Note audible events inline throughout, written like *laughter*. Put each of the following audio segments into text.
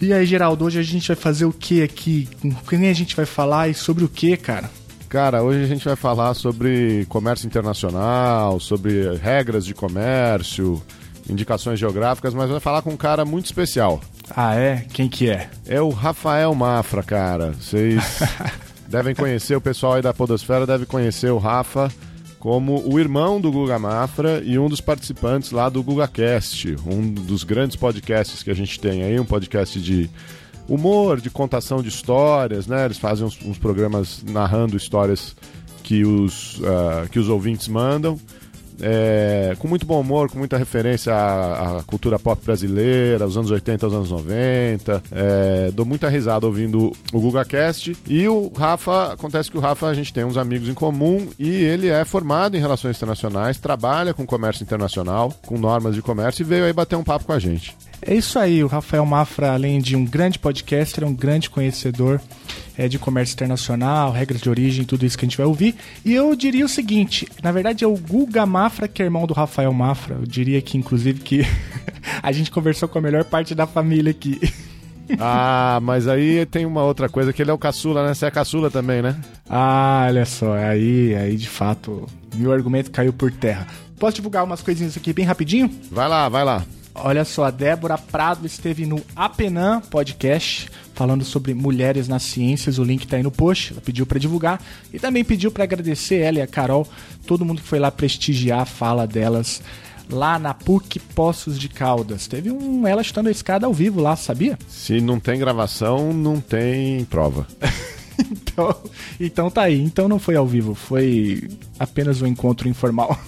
E aí, Geraldo, hoje a gente vai fazer o que aqui? Com quem a gente vai falar e sobre o que, cara? Cara, hoje a gente vai falar sobre comércio internacional, sobre regras de comércio, indicações geográficas, mas vai falar com um cara muito especial. Ah, é? Quem que é? É o Rafael Mafra, cara. Vocês *laughs* devem conhecer, o pessoal aí da Podosfera deve conhecer o Rafa como o irmão do Guga Mafra e um dos participantes lá do GugaCast, um dos grandes podcasts que a gente tem aí, um podcast de humor, de contação de histórias, né? Eles fazem uns, uns programas narrando histórias que os, uh, que os ouvintes mandam é, com muito bom humor, com muita referência à, à, cultura pop brasileira, aos anos 80 aos anos 90. É, dou muita risada ouvindo o GugaCast. E o Rafa, acontece que o Rafa, a gente tem uns amigos em comum e ele é formado em relações internacionais, trabalha com comércio internacional, com normas de comércio e veio aí bater um papo com a gente. É isso aí, o Rafael Mafra, além de um grande podcaster, é um grande conhecedor é, de comércio internacional, regras de origem, tudo isso que a gente vai ouvir. E eu diria o seguinte, na verdade é o Guga Mafra, que é irmão do Rafael Mafra. Eu diria que, inclusive, que *laughs* a gente conversou com a melhor parte da família aqui. *laughs* Ah, mas aí tem uma outra coisa, que ele é o caçula, né? Você é caçula também, né? Ah, olha só, aí, aí de fato, meu argumento caiu por terra. Posso divulgar umas coisinhas aqui bem rapidinho? Vai lá, vai lá. Olha só, a Débora Prado esteve no Apenan Podcast falando sobre mulheres nas ciências. O link tá aí no post. Ela pediu para divulgar e também pediu para agradecer ela e a Carol, todo mundo que foi lá prestigiar a fala delas lá na PUC Poços de Caldas. Teve um ela chutando a escada ao vivo lá, sabia? Se não tem gravação, não tem prova. *laughs* então, então tá aí. Então não foi ao vivo, foi apenas um encontro informal.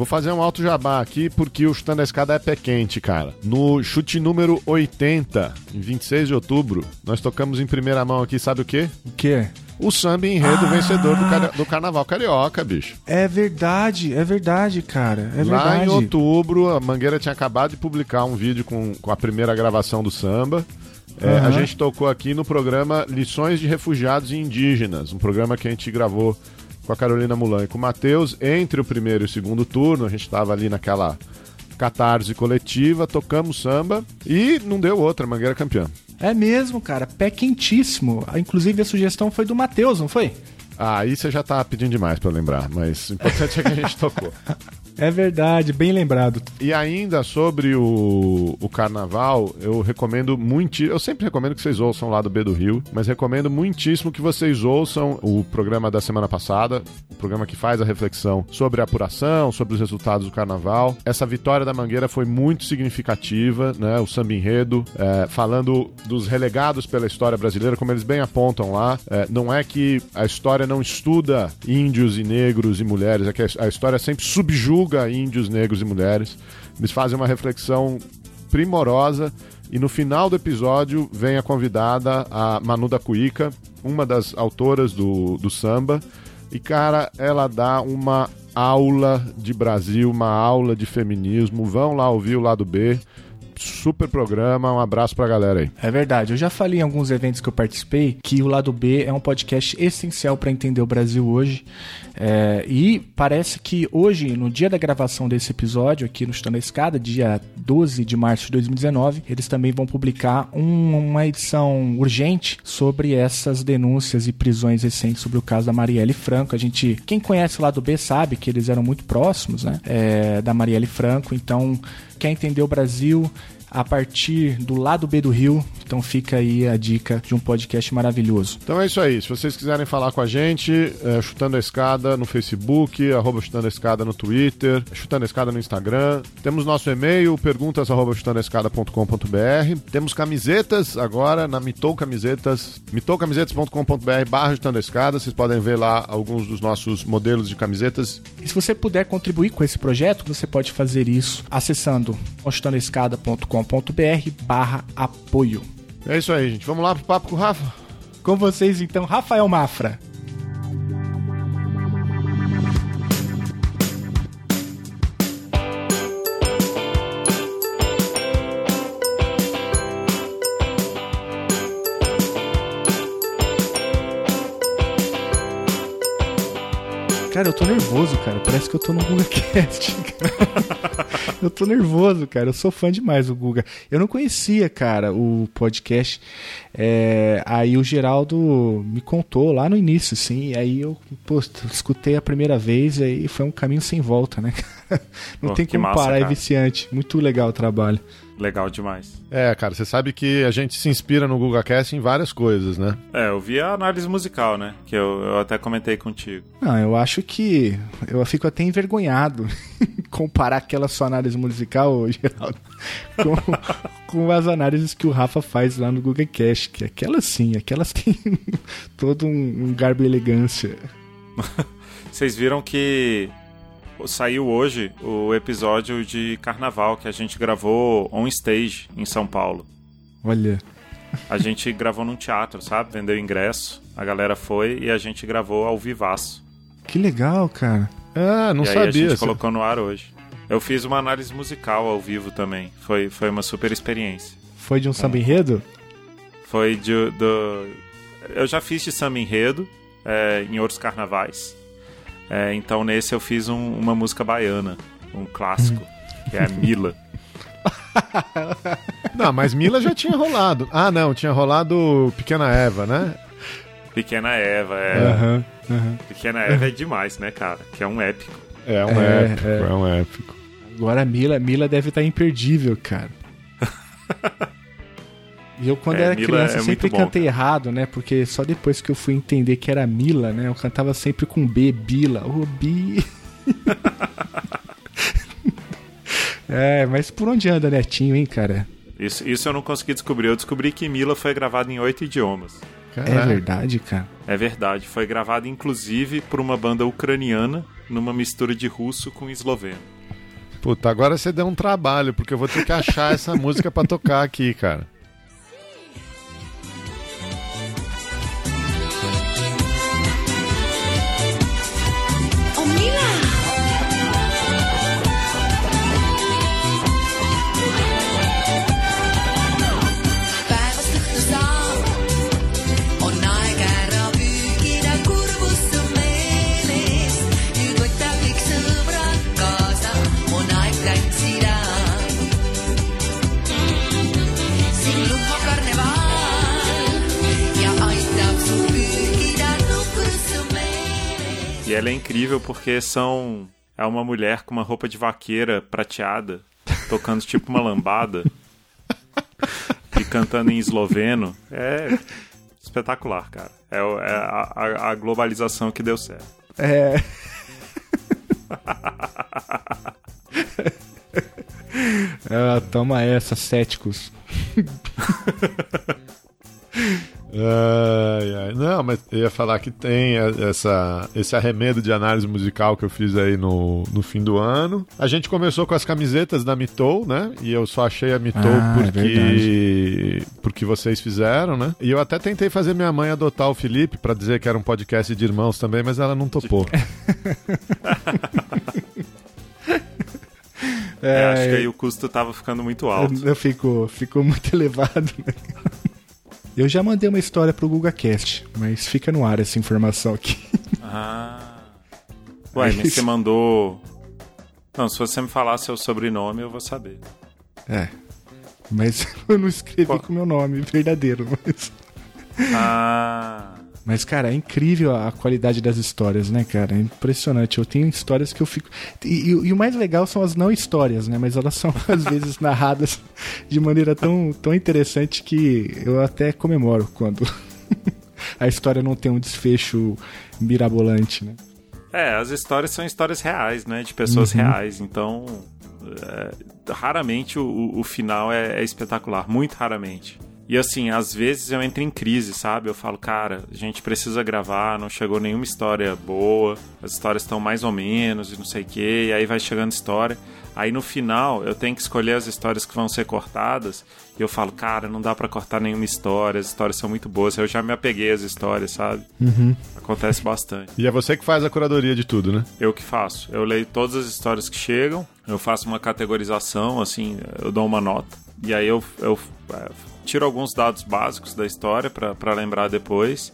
Vou fazer um alto jabá aqui porque o Chutando a Escada é pé quente, cara. No chute número 80, em 26 de outubro, nós tocamos em primeira mão aqui, sabe o quê? O quê? O samba enredo ah, vencedor do, car do, Carnaval Carioca, bicho. É verdade, é verdade, cara. É Lá verdade. em outubro, a Mangueira tinha acabado de publicar um vídeo com, com a primeira gravação do samba. É, uhum. A gente tocou aqui no programa Lições de Refugiados e Indígenas, um programa que a gente gravou com a Carolina Mulan e com o Matheus. Entre o primeiro e o segundo turno, a gente estava ali naquela catarse coletiva, tocamos samba e não deu outra, Mangueira campeã. É mesmo, cara, pé quentíssimo. Inclusive a sugestão foi do Matheus, não foi? Ah, aí você já tá pedindo demais para lembrar, mas o importante é que a gente tocou. *laughs* É verdade, bem lembrado. E ainda sobre o, o carnaval, eu recomendo muito. Eu sempre recomendo que vocês ouçam lá do B do Rio, mas recomendo muitíssimo que vocês ouçam o programa da semana passada, o programa que faz a reflexão sobre a apuração, sobre os resultados do carnaval. Essa vitória da Mangueira foi muito significativa, né? O samba enredo, é, falando dos relegados pela história brasileira, como eles bem apontam lá. É, não é que a história não estuda índios e negros e mulheres, é que a história sempre subjuga julga índios, negros e mulheres. Eles fazem uma reflexão primorosa e no final do episódio vem a convidada, a Manu da Cuica, uma das autoras do, do samba. E, cara, ela dá uma aula de Brasil, uma aula de feminismo. Vão lá ouvir o lado B super programa. Um abraço pra galera aí. É verdade. Eu já falei em alguns eventos que eu participei que o Lado B é um podcast essencial para entender o Brasil hoje. É, e parece que hoje, no dia da gravação desse episódio, aqui no Estando a Escada, dia 12 de março de 2019, eles também vão publicar um, uma edição urgente sobre essas denúncias e prisões recentes sobre o caso da Marielle Franco. A gente, quem conhece o Lado B sabe que eles eram muito próximos, né? É, da Marielle Franco. Então, quer entender o Brasil, a partir do lado B do Rio. Então fica aí a dica de um podcast maravilhoso. Então é isso aí. Se vocês quiserem falar com a gente, é, chutando a escada no Facebook, arroba chutando a escada no Twitter, chutando a escada no Instagram. Temos nosso e-mail, perguntas arroba chutandoescada.com.br. Temos camisetas agora na Mitou Camisetas, mitoucamisetas.com.br barra chutando a escada. Vocês podem ver lá alguns dos nossos modelos de camisetas. E se você puder contribuir com esse projeto, você pode fazer isso acessando chutandoescada.com.br barra apoio. É isso aí, gente. Vamos lá pro papo com o Rafa? Com vocês, então, Rafael Mafra. Cara, eu tô nervoso, cara. Parece que eu tô no GugaCast. *laughs* eu tô nervoso, cara. Eu sou fã demais do Guga. Eu não conhecia, cara, o podcast. É... Aí o Geraldo me contou lá no início, sim. Aí eu, pô, escutei a primeira vez e foi um caminho sem volta, né? *laughs* não pô, tem como massa, parar, é cara. é viciante. Muito legal o trabalho legal demais. É, cara, você sabe que a gente se inspira no GugaCast em várias coisas, né? É, eu vi a análise musical, né? Que eu, eu até comentei contigo. Não, eu acho que eu fico até envergonhado *laughs* comparar aquela sua análise musical, Geraldo, *laughs* com, com as análises que o Rafa faz lá no GugaCast, que aquelas sim, aquelas têm todo um, um garbo e elegância. Vocês viram que saiu hoje o episódio de carnaval que a gente gravou on stage em São Paulo. Olha. A gente *laughs* gravou num teatro, sabe? Vendeu ingresso, a galera foi e a gente gravou ao vivaço. Que legal, cara. Ah, não e sabia. Aí a gente colocou no ar hoje. Eu fiz uma análise musical ao vivo também. Foi, foi uma super experiência. Foi de um samba enredo? Foi de, do... Eu já fiz de samba enredo é, em outros carnavais. É, então nesse eu fiz um, uma música baiana, um clássico, que é a Mila. *laughs* não, mas Mila já tinha rolado. Ah, não, tinha rolado Pequena Eva, né? Pequena Eva, é. Uhum, uhum. Pequena Eva é demais, né, cara? Que é um épico. É um é, épico, é. é um épico. Agora a Mila, Mila deve estar imperdível, cara. *laughs* E eu, quando é, era Mila criança, é sempre cantei bom, errado, né? Porque só depois que eu fui entender que era Mila, né? Eu cantava sempre com B, Bila. Ô, oh, Bi. *laughs* é, mas por onde anda Netinho, hein, cara? Isso, isso eu não consegui descobrir. Eu descobri que Mila foi gravada em oito idiomas. Caraca. É verdade, cara. É verdade. Foi gravada, inclusive, por uma banda ucraniana, numa mistura de russo com esloveno. Puta, agora você deu um trabalho, porque eu vou ter que achar essa *laughs* música para tocar aqui, cara. E ela é incrível porque são. É uma mulher com uma roupa de vaqueira prateada, tocando tipo uma lambada. *laughs* e cantando em esloveno. É espetacular, cara. É, é a, a, a globalização que deu certo. É. *laughs* ah, toma essa, céticos. *laughs* eu ia falar que tem essa, esse arremedo de análise musical que eu fiz aí no, no fim do ano. A gente começou com as camisetas da Mitou, né? E eu só achei a Mitou ah, é porque, é porque vocês fizeram, né? E eu até tentei fazer minha mãe adotar o Felipe para dizer que era um podcast de irmãos também, mas ela não topou. *laughs* É, é, acho que aí o custo tava ficando muito alto. Ficou, ficou muito *laughs* elevado. Né? Eu já mandei uma história pro GugaCast, mas fica no ar essa informação aqui. Ah. Ué, mas você mandou. Não, se você me falar seu sobrenome, eu vou saber. É. Mas *laughs* eu não escrevi Pô. com meu nome verdadeiro, mas. Ah. Mas, cara, é incrível a qualidade das histórias, né, cara? É impressionante. Eu tenho histórias que eu fico. E, e, e, o mais legal são as não histórias, né? Mas elas são, *laughs* às vezes, narradas de maneira tão, tão interessante que eu até comemoro quando *laughs* a história não tem um desfecho mirabolante, né? É, as histórias são histórias reais, né? De pessoas uhum. reais. Então, é, raramente o, o final é, é espetacular. Muito raramente. E assim, às vezes eu entro em crise, sabe? Eu falo, cara, a gente precisa gravar, não chegou nenhuma história boa, as histórias estão mais ou menos e não sei o quê, e aí vai chegando história. Aí no final eu tenho que escolher as histórias que vão ser cortadas. E eu falo, cara, não dá para cortar nenhuma história, as histórias são muito boas. Eu já me apeguei às histórias, sabe? Uhum. Acontece bastante. E é você que faz a curadoria de tudo, né? Eu que faço. Eu leio todas as histórias que chegam, eu faço uma categorização, assim, eu dou uma nota. E aí eu, eu é, tiro alguns dados básicos da história para lembrar depois.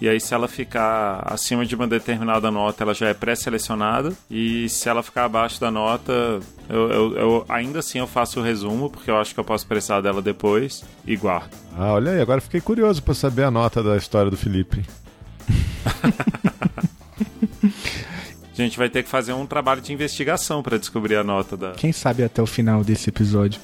E aí, se ela ficar acima de uma determinada nota, ela já é pré-selecionada. E se ela ficar abaixo da nota, eu, eu, eu, ainda assim eu faço o resumo, porque eu acho que eu posso precisar dela depois e guardo. Ah, olha aí, agora fiquei curioso para saber a nota da história do Felipe. *laughs* A gente vai ter que fazer um trabalho de investigação para descobrir a nota da. Quem sabe até o final desse episódio.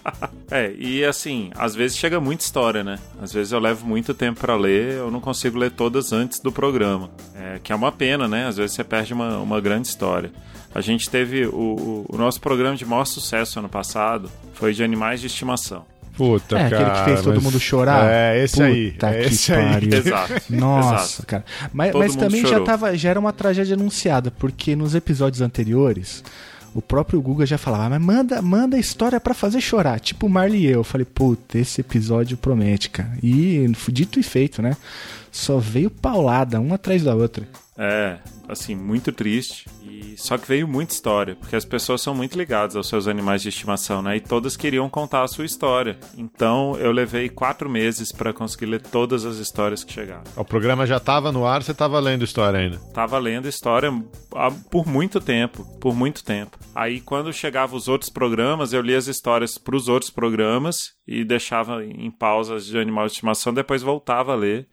*laughs* é, e assim, às vezes chega muita história, né? Às vezes eu levo muito tempo para ler, eu não consigo ler todas antes do programa. É, que é uma pena, né? Às vezes você perde uma, uma grande história. A gente teve o, o nosso programa de maior sucesso ano passado, foi de animais de estimação. Puta, é, cara. aquele que fez todo mas... mundo chorar. É, esse Puta aí. que É esse aí. pariu. *laughs* Exato. Nossa, Exato. cara. Mas, mas também já, tava, já era uma tragédia anunciada, porque nos episódios anteriores, o próprio Guga já falava, mas manda, manda a história pra fazer chorar. Tipo o Marley e eu. Eu falei, puta, esse episódio promete, cara. E dito e feito, né? Só veio paulada, uma atrás da outra. É, assim, muito triste. E só que veio muita história, porque as pessoas são muito ligadas aos seus animais de estimação, né? E todas queriam contar a sua história. Então eu levei quatro meses para conseguir ler todas as histórias que chegaram. O programa já tava no ar, você tava lendo história ainda. Tava lendo história há- por muito tempo, por muito tempo. Aí quando chegava os outros programas, eu lia as histórias para os outros programas e deixava em pausas de animal de estimação, depois voltava a ler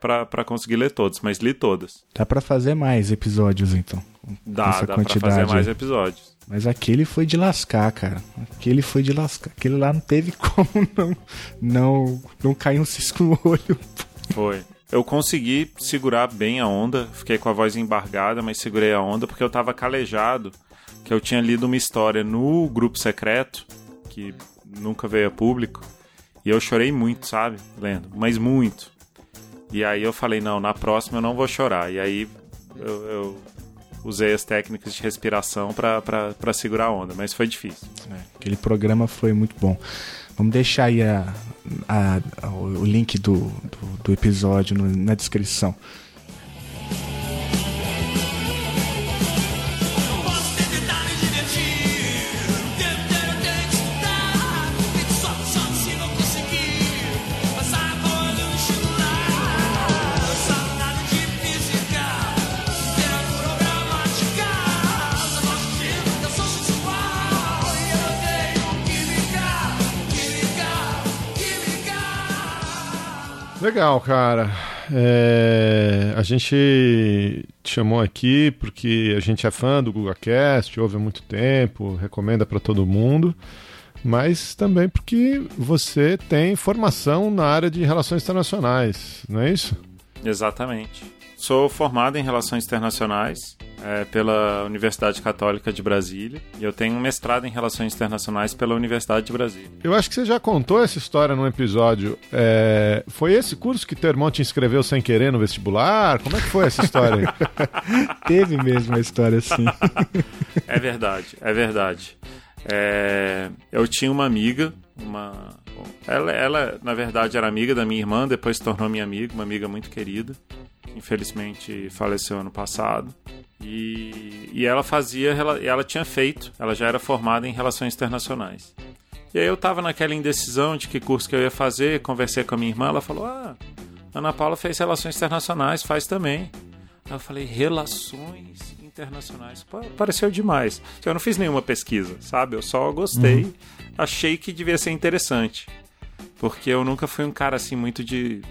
para conseguir ler todos, mas li todas. Dá pra fazer mais episódios, então. Dá, essa dá pra quantidade fazer mais episódios. Mas aquele foi de lascar, cara. Aquele foi de lascar. Aquele lá não teve *laughs* como não, não, não cair um cisco no olho. Foi. Eu consegui segurar bem a onda, fiquei com a voz embargada, mas segurei a onda porque eu tava calejado, que eu tinha lido uma história no grupo secreto, que nunca veio a público, e eu chorei muito, sabe, lendo, mas muito. E aí eu falei, não, na próxima eu não vou chorar. E aí eu, eu usei as técnicas de respiração pra segurar a onda, mas foi difícil. É, aquele programa foi muito bom. Vamos deixar aí a, a- a- o link do, do, do episódio no- na descrição. Legal, cara. É, a gente te chamou aqui porque a gente é fã do GugaCast, ouve há muito tempo, recomenda para todo mundo, mas também porque você tem formação na área de relações internacionais, não é isso? Exatamente. Sou formado em Relações Internacionais é, pela Universidade Católica de Brasília e eu tenho um mestrado em Relações Internacionais pela Universidade de Brasília. Eu acho que você já contou essa história num episódio. É, foi esse curso que teu irmão te inscreveu sem querer no vestibular? Como é que foi essa história aí? *laughs* Teve mesmo a história assim. É verdade, é verdade. É, eu tinha uma amiga, uma. Ela, ela, na verdade, era amiga da minha irmã, depois se tornou minha amiga, uma amiga muito querida, que infelizmente faleceu ano passado. E, e ela fazia, ela, ela tinha feito, ela já era formada em relações internacionais. E aí eu tava naquela indecisão de que curso que eu ia fazer, conversei com a minha irmã, ela falou: Ah, Ana Paula fez relações internacionais, faz também. Aí eu falei, relações internacionais. Pô, pareceu demais. Eu não fiz nenhuma pesquisa, sabe? Eu só gostei, achei que devia ser interessante. Porque eu nunca fui um cara assim muito de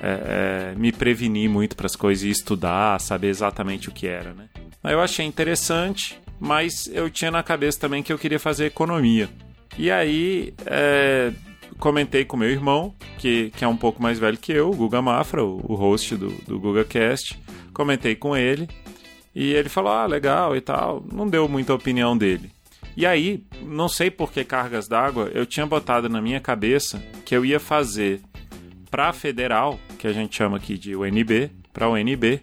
é, é, me prevenir muito para as coisas e estudar, saber exatamente o que era, né? Aí eu achei interessante, mas eu tinha na cabeça também que eu queria fazer economia. E aí é, comentei com meu irmão, que, que é um pouco mais velho que eu, o Guga Mafra, o, o host do, do GugaCast. Comentei com ele e ele falou: Ah, legal e tal. Não deu muita opinião dele. E aí, não sei por que cargas d'água, eu tinha botado na minha cabeça que eu ia fazer para federal, que a gente chama aqui de UNB, para UNB,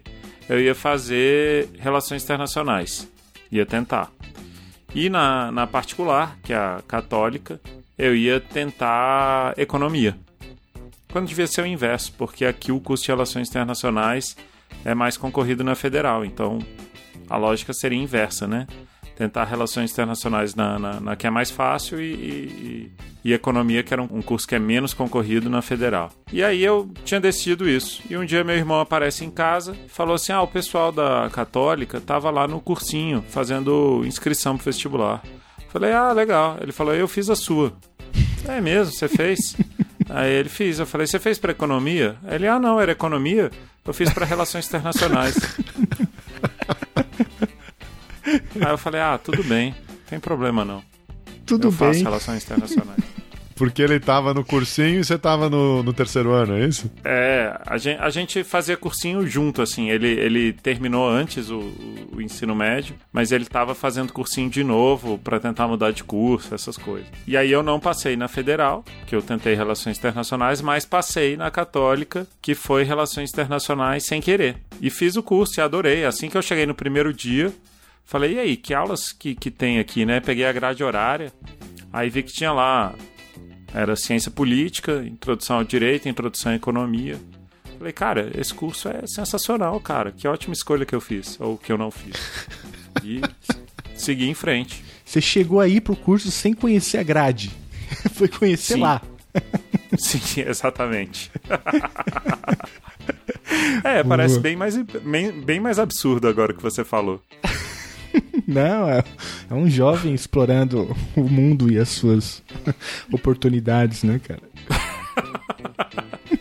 eu ia fazer relações internacionais. Ia tentar. E na, na particular, que é a católica, eu ia tentar economia. Quando devia ser o inverso, porque aqui o curso de relações internacionais é mais concorrido na federal. Então a lógica seria inversa, né? Tentar relações internacionais na, na, na que é mais fácil e, e, e economia, que era um, um curso que é menos concorrido na federal. E aí eu tinha decidido isso. E um dia meu irmão aparece em casa e falou assim: Ah, o pessoal da Católica tava lá no cursinho fazendo inscrição pro vestibular. Falei, ah, legal. Ele falou, eu fiz a sua. É mesmo, você fez? *laughs* Aí ele fez. Eu falei, você fez para economia? Ele, ah, não, era economia. Eu fiz para relações internacionais. *laughs* Aí eu falei, ah, tudo bem, não tem problema não. Tudo eu faço bem. relações internacionais. *laughs* Porque ele tava no cursinho e você tava no, no terceiro ano, é isso? É, a gente, a gente fazia cursinho junto, assim. Ele, ele terminou antes o, o ensino médio, mas ele tava fazendo cursinho de novo para tentar mudar de curso, essas coisas. E aí eu não passei na federal, que eu tentei relações internacionais, mas passei na católica, que foi relações internacionais sem querer. E fiz o curso e adorei. Assim que eu cheguei no primeiro dia, falei, e aí, que aulas que, que tem aqui, né? Peguei a grade horária, aí vi que tinha lá era ciência política, introdução ao direito, introdução à economia. Falei, cara, esse curso é sensacional, cara. Que ótima escolha que eu fiz, ou que eu não fiz. E *laughs* segui em frente. Você chegou aí pro curso sem conhecer a grade. *laughs* Foi conhecer Sim. lá. *laughs* Sim, exatamente. é, parece bem mais, bem, bem mais absurdo agora que você falou. *laughs* Não, é, é um jovem explorando o mundo e as suas oportunidades, né, cara?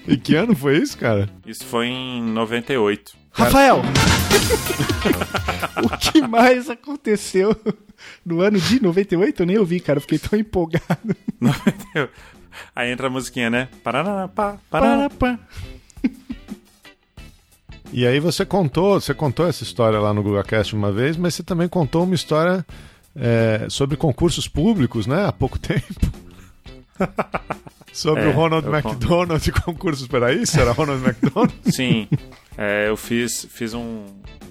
E que ano foi isso, cara? Isso foi em 98. Rafael! o que mais aconteceu no ano de 98? Eu nem ouvi, cara. Eu fiquei tão empolgado. *laughs* 98. Aí entra a musiquinha, né? Paraná, pá, paraná. Para, pá. E aí você contou, você contou essa história lá no GugaCast uma vez, mas você também contou uma história é, sobre concursos públicos, né? Há pouco *laughs* tempo. sobre É, o Ronald. McDonald e concursos para isso? Era Ronald McDonald? *laughs* Sim, é, eu fiz, fiz um,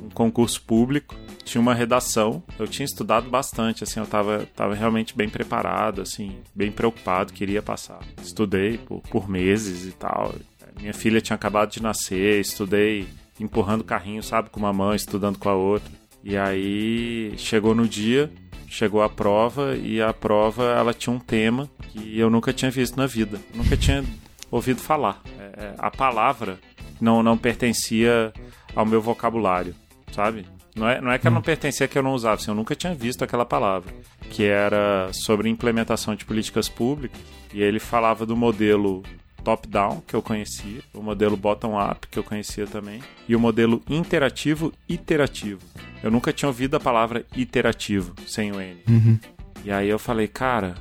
um concurso público, tinha uma redação, eu tinha estudado bastante, assim, eu tava, tava realmente bem preparado, assim, bem preocupado, queria passar. Estudei por, por meses e tal. Minha filha tinha acabado de nascer, estudei empurrando o carrinho, sabe, com uma mão, estudando com a outra. E aí chegou no dia, chegou a prova e a prova ela tinha um tema que eu nunca tinha visto na vida, nunca tinha ouvido falar. É, é, a palavra não, não pertencia ao meu vocabulário, sabe? Não é, não é que ela não pertencia que eu não usava, assim, eu nunca tinha visto aquela palavra, que era sobre implementação de políticas públicas, e ele falava do modelo top-down, que eu conhecia, o modelo bottom-up, que eu conhecia também, e o modelo interativo iterativo. Eu nunca tinha ouvido a palavra iterativo, sem o N. E aí eu falei, cara,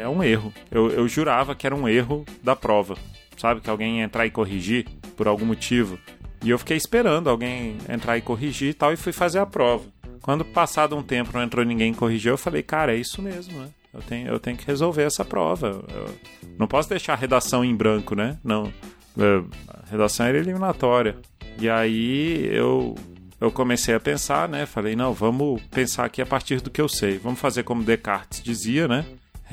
é um erro. Eu, eu jurava que era um erro da prova. Sabe? Que alguém ia entrar e corrigir por algum motivo. E eu fiquei esperando alguém entrar e corrigir e tal, e fui fazer a prova. Quando passado um tempo não entrou ninguém e corrigiu, eu falei, cara, é isso mesmo, né? Eu tenho, eu tenho que resolver essa prova. Eu não posso deixar a redação em branco, né? Não. É, A redação era eliminatória. E aí eu eu comecei a pensar, né? Falei, não, vamos pensar aqui a partir do que eu sei. Vamos fazer como Descartes dizia, né?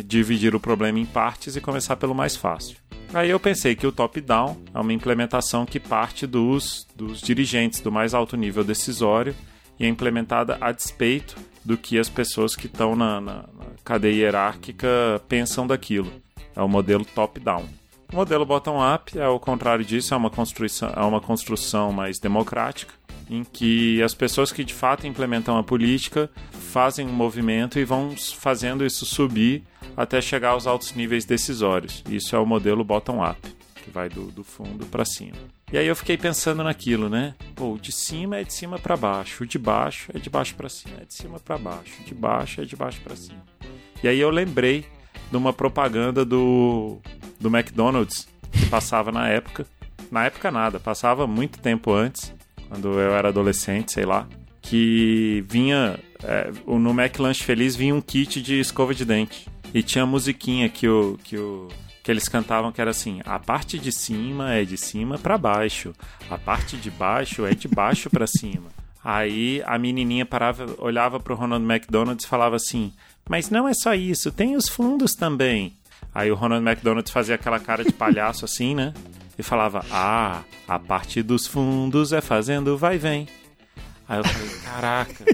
Dividir o problema em partes e começar pelo mais fácil. Aí eu pensei que o top-down é uma implementação que parte dos, dos dirigentes do mais alto nível decisório e é implementada a despeito do que as pessoas que estão na, na- cadeia hierárquica pensam daquilo. É o modelo top-down. O modelo bottom-up é o contrário disso, é uma construção, é uma construção mais democrática, em que as pessoas que de fato implementam a política fazem um movimento e vão fazendo isso subir até chegar aos altos níveis decisórios. Isso é o modelo bottom-up, que vai do, do fundo para cima. E aí eu fiquei pensando naquilo, né? Pô, de cima é de cima para baixo, de baixo é de baixo para cima, é de cima para baixo, de baixo é de baixo para cima. E aí eu lembrei de uma propaganda do, do McDonald's que passava na época. Na época nada, passava muito tempo antes, quando eu era adolescente, sei lá. que vinha. é, no McLanche Feliz vinha um kit de escova de dente. E tinha a musiquinha que o. Que o que eles cantavam que era assim: a parte de cima é de cima pra baixo, a parte de baixo é de baixo pra cima. Aí a menininha parava, olhava pro Ronald McDonald e falava assim: Mas não é só isso, tem os fundos também. Aí o Ronald McDonald fazia aquela cara de palhaço *laughs* assim, né? E falava: Ah, a parte dos fundos é fazendo vai vem. Aí eu falei: Caraca,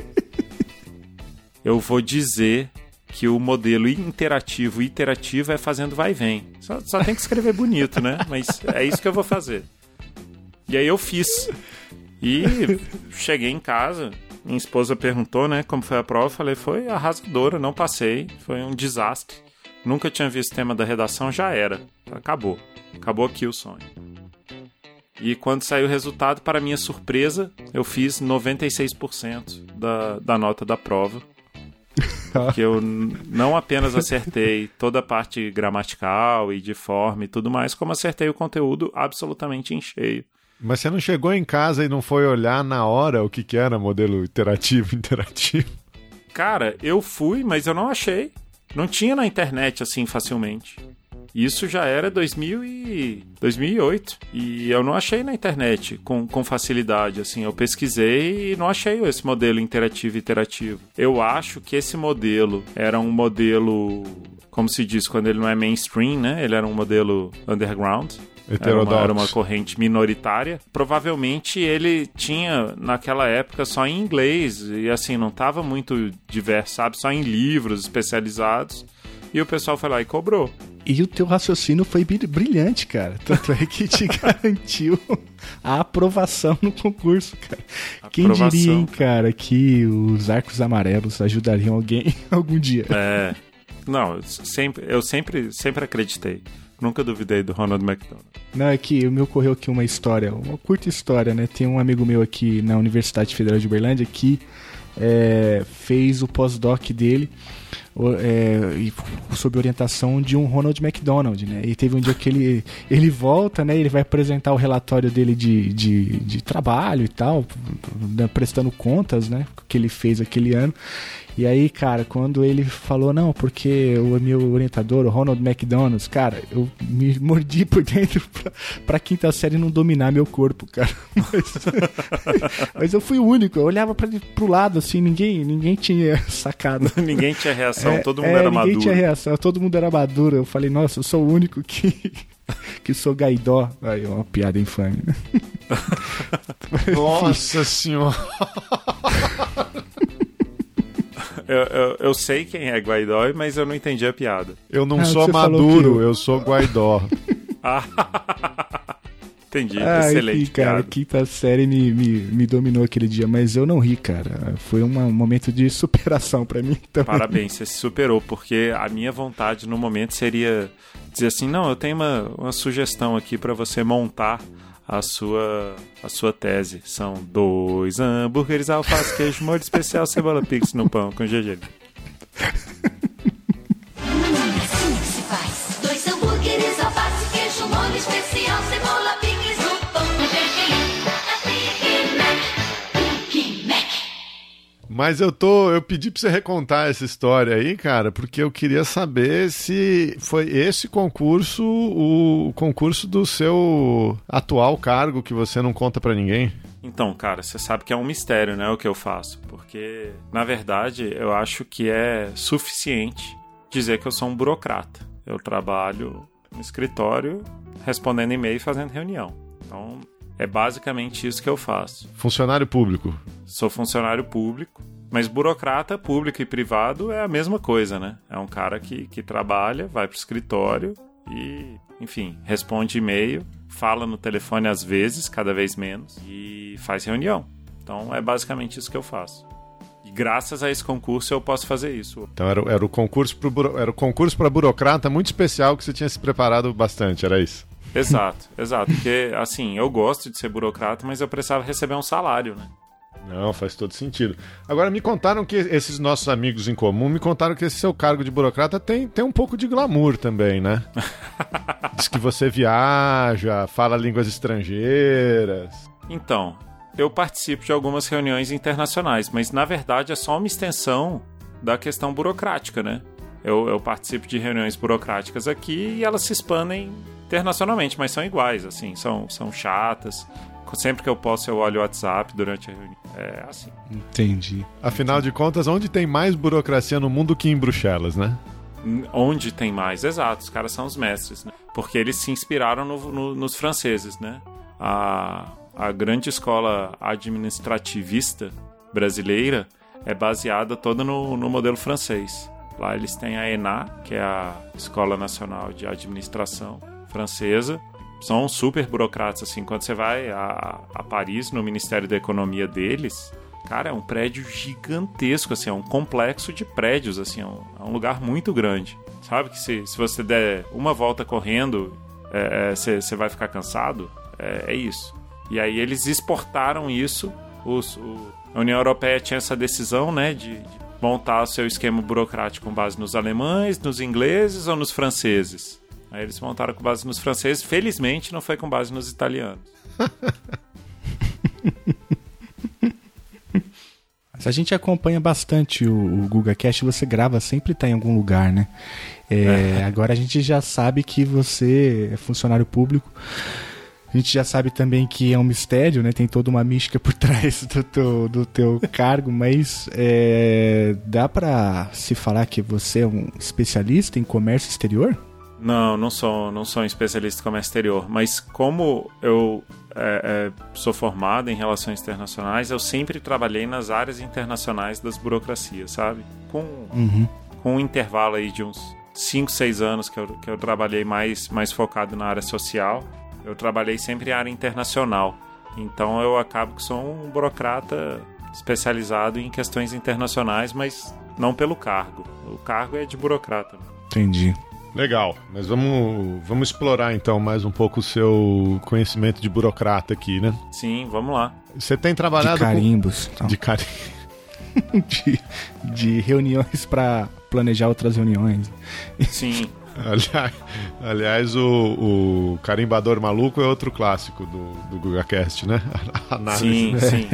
*laughs* eu vou dizer que o modelo interativo e iterativo é fazendo vai e vem. Só, só tem que escrever bonito, né? Mas é isso que eu vou fazer. E aí eu fiz. E cheguei em casa, minha esposa perguntou, né, como foi a prova, eu falei, foi arrasadora, não passei, foi um desastre. Nunca tinha visto tema da redação, já era. Acabou. Acabou aqui o sonho. E quando saiu o resultado, para minha surpresa, eu fiz 96% da, da nota da prova. Que eu não apenas acertei toda a parte gramatical e de forma e tudo mais, como acertei o conteúdo absolutamente em cheio. Mas você não chegou em casa e não foi olhar na hora o que, que era modelo iterativo *laughs* interativo? Cara, eu fui, mas eu não achei. Não tinha na internet assim facilmente. Isso já era 2000 e 2008 e eu não achei na internet com, com facilidade. Assim, eu pesquisei e não achei esse modelo interativo e iterativo. Eu acho que esse modelo era um modelo, como se diz quando ele não é mainstream, né? Ele era um modelo underground. Era uma, era uma corrente minoritária. Provavelmente ele tinha, naquela época, só em inglês. E assim, não estava muito diverso, sabe? Só em livros especializados. E o pessoal foi lá e cobrou. E o teu raciocínio foi bri- brilhante, cara. Tanto é que te *laughs* garantiu a aprovação no concurso, cara. Quem Aprovação. diria, hein, cara, que os arcos amarelos ajudariam alguém *laughs* algum dia? É. Não, eu sempre, eu sempre, sempre acreditei. Nunca duvidei do Ronald McDonald. Não, é que me ocorreu aqui uma história, uma curta história, né? Tem um amigo meu aqui na Universidade Federal de Uberlândia que é, fez o pós-doc dele é, sob orientação de um Ronald McDonald, né? E teve um dia que ele, ele volta, né? Ele vai apresentar o relatório dele de, de, de trabalho e tal, prestando contas, né? Que ele fez aquele ano. E aí, cara, quando ele falou, não, porque o meu orientador, o Ronald McDonald, cara, eu me mordi por dentro *laughs* pra, pra quinta série não dominar meu corpo, cara. *laughs* Mas, *laughs* mas eu fui o único, eu olhava pra, pro lado, assim, ninguém, ninguém tinha sacado. Ninguém tinha reação, É, todo mundo é, era ninguém maduro. tinha reação, todo mundo era maduro. Eu falei, nossa, eu sou o único que, que sou gaidó. Aí, uma piada infame, né? Nossa senhora. Eu, eu, eu sei quem é Guaidó, mas eu não entendi a piada. Eu não Ah, sou maduro, eu- eu sou Guaidó. *laughs* Ah, entendi. Ai, Excelente que, cara, piada. quinta série me, me, me dominou aquele dia, mas eu não ri, cara. Foi uma- um momento de *laughs* superação pra mim também. Parabéns, você se superou, porque a minha vontade no momento seria dizer assim: não, eu tenho uma, uma sugestão aqui para você montar a sua, a sua tese. São dois hambúrgueres, alface, queijo, molho especial, cebola pix no pão com se faz. Dois hambúrgueres, alface, queijo, molho especial, cebola, Mas eu tô. Eu pedi pra você recontar essa história aí, cara, porque eu queria saber se foi esse concurso o concurso do seu atual cargo que você não conta pra ninguém. Então, cara, você sabe que é um mistério, né, o que eu faço. Porque, na verdade, eu acho que é suficiente dizer que eu sou um burocrata. Eu trabalho no escritório respondendo e-mail e fazendo reunião. Então, é basicamente isso que eu faço. Funcionário público. Sou funcionário público, mas burocrata, público e privado é a mesma coisa, né? É um cara que, que trabalha, vai pro escritório e, enfim, responde e-mail, fala no telefone às vezes, cada vez menos, e faz reunião. Então é basicamente isso que eu faço. E graças a esse concurso eu posso fazer isso. Então era, era o concurso para burocrata muito especial que você tinha se preparado bastante, era isso. Exato, exato. Porque, assim, eu gosto de ser burocrata, mas eu precisava receber um salário, né? Não, faz todo sentido. Agora, me contaram que esses nossos amigos em comum me contaram que esse seu cargo de burocrata tem, tem um pouco de glamour também, né? *laughs* Diz que você viaja, fala línguas estrangeiras. Então, eu participo de algumas reuniões internacionais, mas na verdade é só uma extensão da questão burocrática, né? Eu, eu participo de reuniões burocráticas aqui e elas se expandem internacionalmente, mas são iguais, assim, são, são chatas. Sempre que eu posso, eu olho o WhatsApp durante a reunião. É assim. Entendi. Afinal de contas, onde tem mais burocracia no mundo que em Bruxelas, né? Onde tem mais? Exato, os caras são os mestres, né? Porque eles se inspiraram no- no- nos franceses, né? A, a grande escola administrativista brasileira é baseada toda no, no modelo francês. Lá eles têm a ENA, que é a Escola Nacional de Administração Francesa. São super burocratas, assim. Quando você vai a, a Paris, no Ministério da Economia deles, Cara, é um prédio gigantesco, assim, é um complexo de prédios, assim, é um, é um lugar muito grande. Sabe que se, se você der uma volta correndo, é, é, você você vai ficar cansado? É, é isso. E aí eles exportaram isso. Os, o- a União Europeia tinha essa decisão, né, de, de montar o seu esquema burocrático com base nos alemães, nos ingleses ou nos franceses. Aí eles montaram com base nos franceses. Felizmente não foi com base nos italianos. *laughs* A gente acompanha bastante o, o GugaCast, você grava, sempre tá em algum lugar, né? É, *laughs* Agora a gente já sabe que você é funcionário público. A gente já sabe também que é um mistério, né? Tem toda uma mística por *laughs* trás do teu, do teu cargo, mas é, dá pra se falar que você é um especialista em comércio exterior? Não, não sou, não sou um especialista em comércio exterior, mas como eu é, é, sou formado em relações internacionais, eu sempre trabalhei nas áreas internacionais das burocracias, sabe? Com, Uhum. com um intervalo aí de uns 5, 6 anos que eu, que eu trabalhei mais, mais focado na área social, eu trabalhei sempre em área internacional. Então eu acabo que sou um burocrata especializado em questões internacionais, mas não pelo cargo. O cargo é de burocrata. Entendi. Legal, mas vamos, vamos explorar então mais um pouco o seu conhecimento de burocrata aqui, né? Sim, vamos lá. Você tem De trabalhado carimbos. com... tal. De carimbo. *laughs* de, de reuniões pra planejar outras reuniões. Sim, *laughs* Aliás, aliás o, o carimbador maluco é outro clássico do, do GugaCast, né? *laughs* A análise. sim, sim.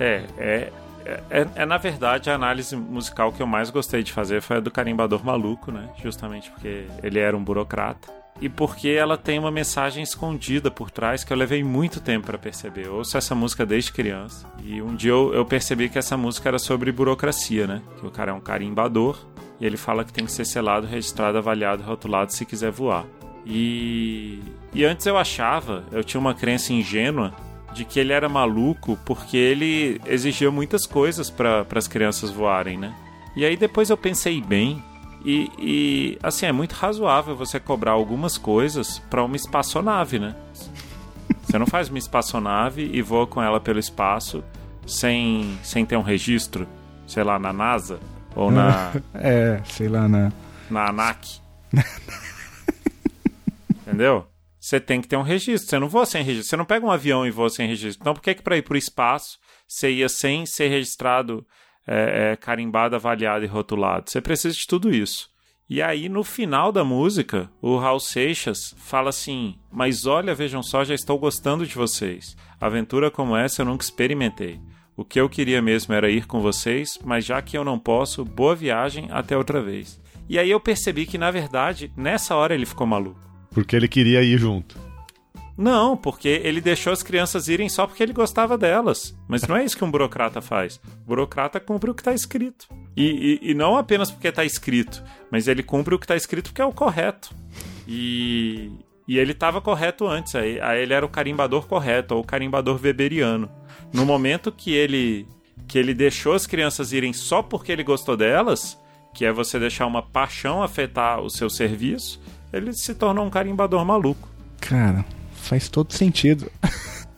É, é, é, é, na verdade a análise musical que eu mais gostei de fazer foi a do Carimbador Maluco, né? Justamente porque ele era um burocrata. E porque ela tem uma mensagem escondida por trás que eu levei muito tempo pra perceber. Eu ouço essa música desde criança. E um dia eu, eu percebi que essa música era sobre burocracia, né? Que o cara é um carimbador e ele fala que tem que ser selado, registrado, avaliado, rotulado se quiser voar. E, e antes eu achava, eu tinha uma crença ingênua de que ele era maluco porque ele exigia muitas coisas para as crianças voarem, né? E aí depois eu pensei bem e, e, assim é muito razoável você cobrar algumas coisas para uma espaçonave, né? Você não faz uma espaçonave e voa com ela pelo espaço sem, sem ter um registro, sei lá, na NASA ou na, *laughs* É, sei lá, na. na ANAC. *laughs* Entendeu? Você tem que ter um registro. Você não voa sem registro. Você não pega um avião e voa sem registro. Então, por que, que para ir para o espaço você ia sem ser registrado, é, é, carimbado, avaliado e rotulado? Você precisa de tudo isso. E aí, no final da música, o Raul Seixas fala assim: Mas olha, vejam só, já estou gostando de vocês. Aventura como essa eu nunca experimentei. O que eu queria mesmo era ir com vocês, mas já que eu não posso, boa viagem até outra vez. E aí eu percebi que, na verdade, nessa hora ele ficou maluco. Porque ele queria ir junto. Não, porque ele deixou as crianças irem só porque ele gostava delas. Mas não é isso que um burocrata faz. O burocrata cumpre o que está escrito. E, e, e não apenas porque está escrito, mas ele cumpre o que está escrito porque é o correto. E, e ele estava correto antes. Aí, aí ele era o carimbador correto, ou o carimbador weberiano. No momento que ele, que ele deixou as crianças irem só porque ele gostou delas, que é você deixar uma paixão afetar o seu serviço, ele se tornou um carimbador maluco. Cara, faz todo sentido.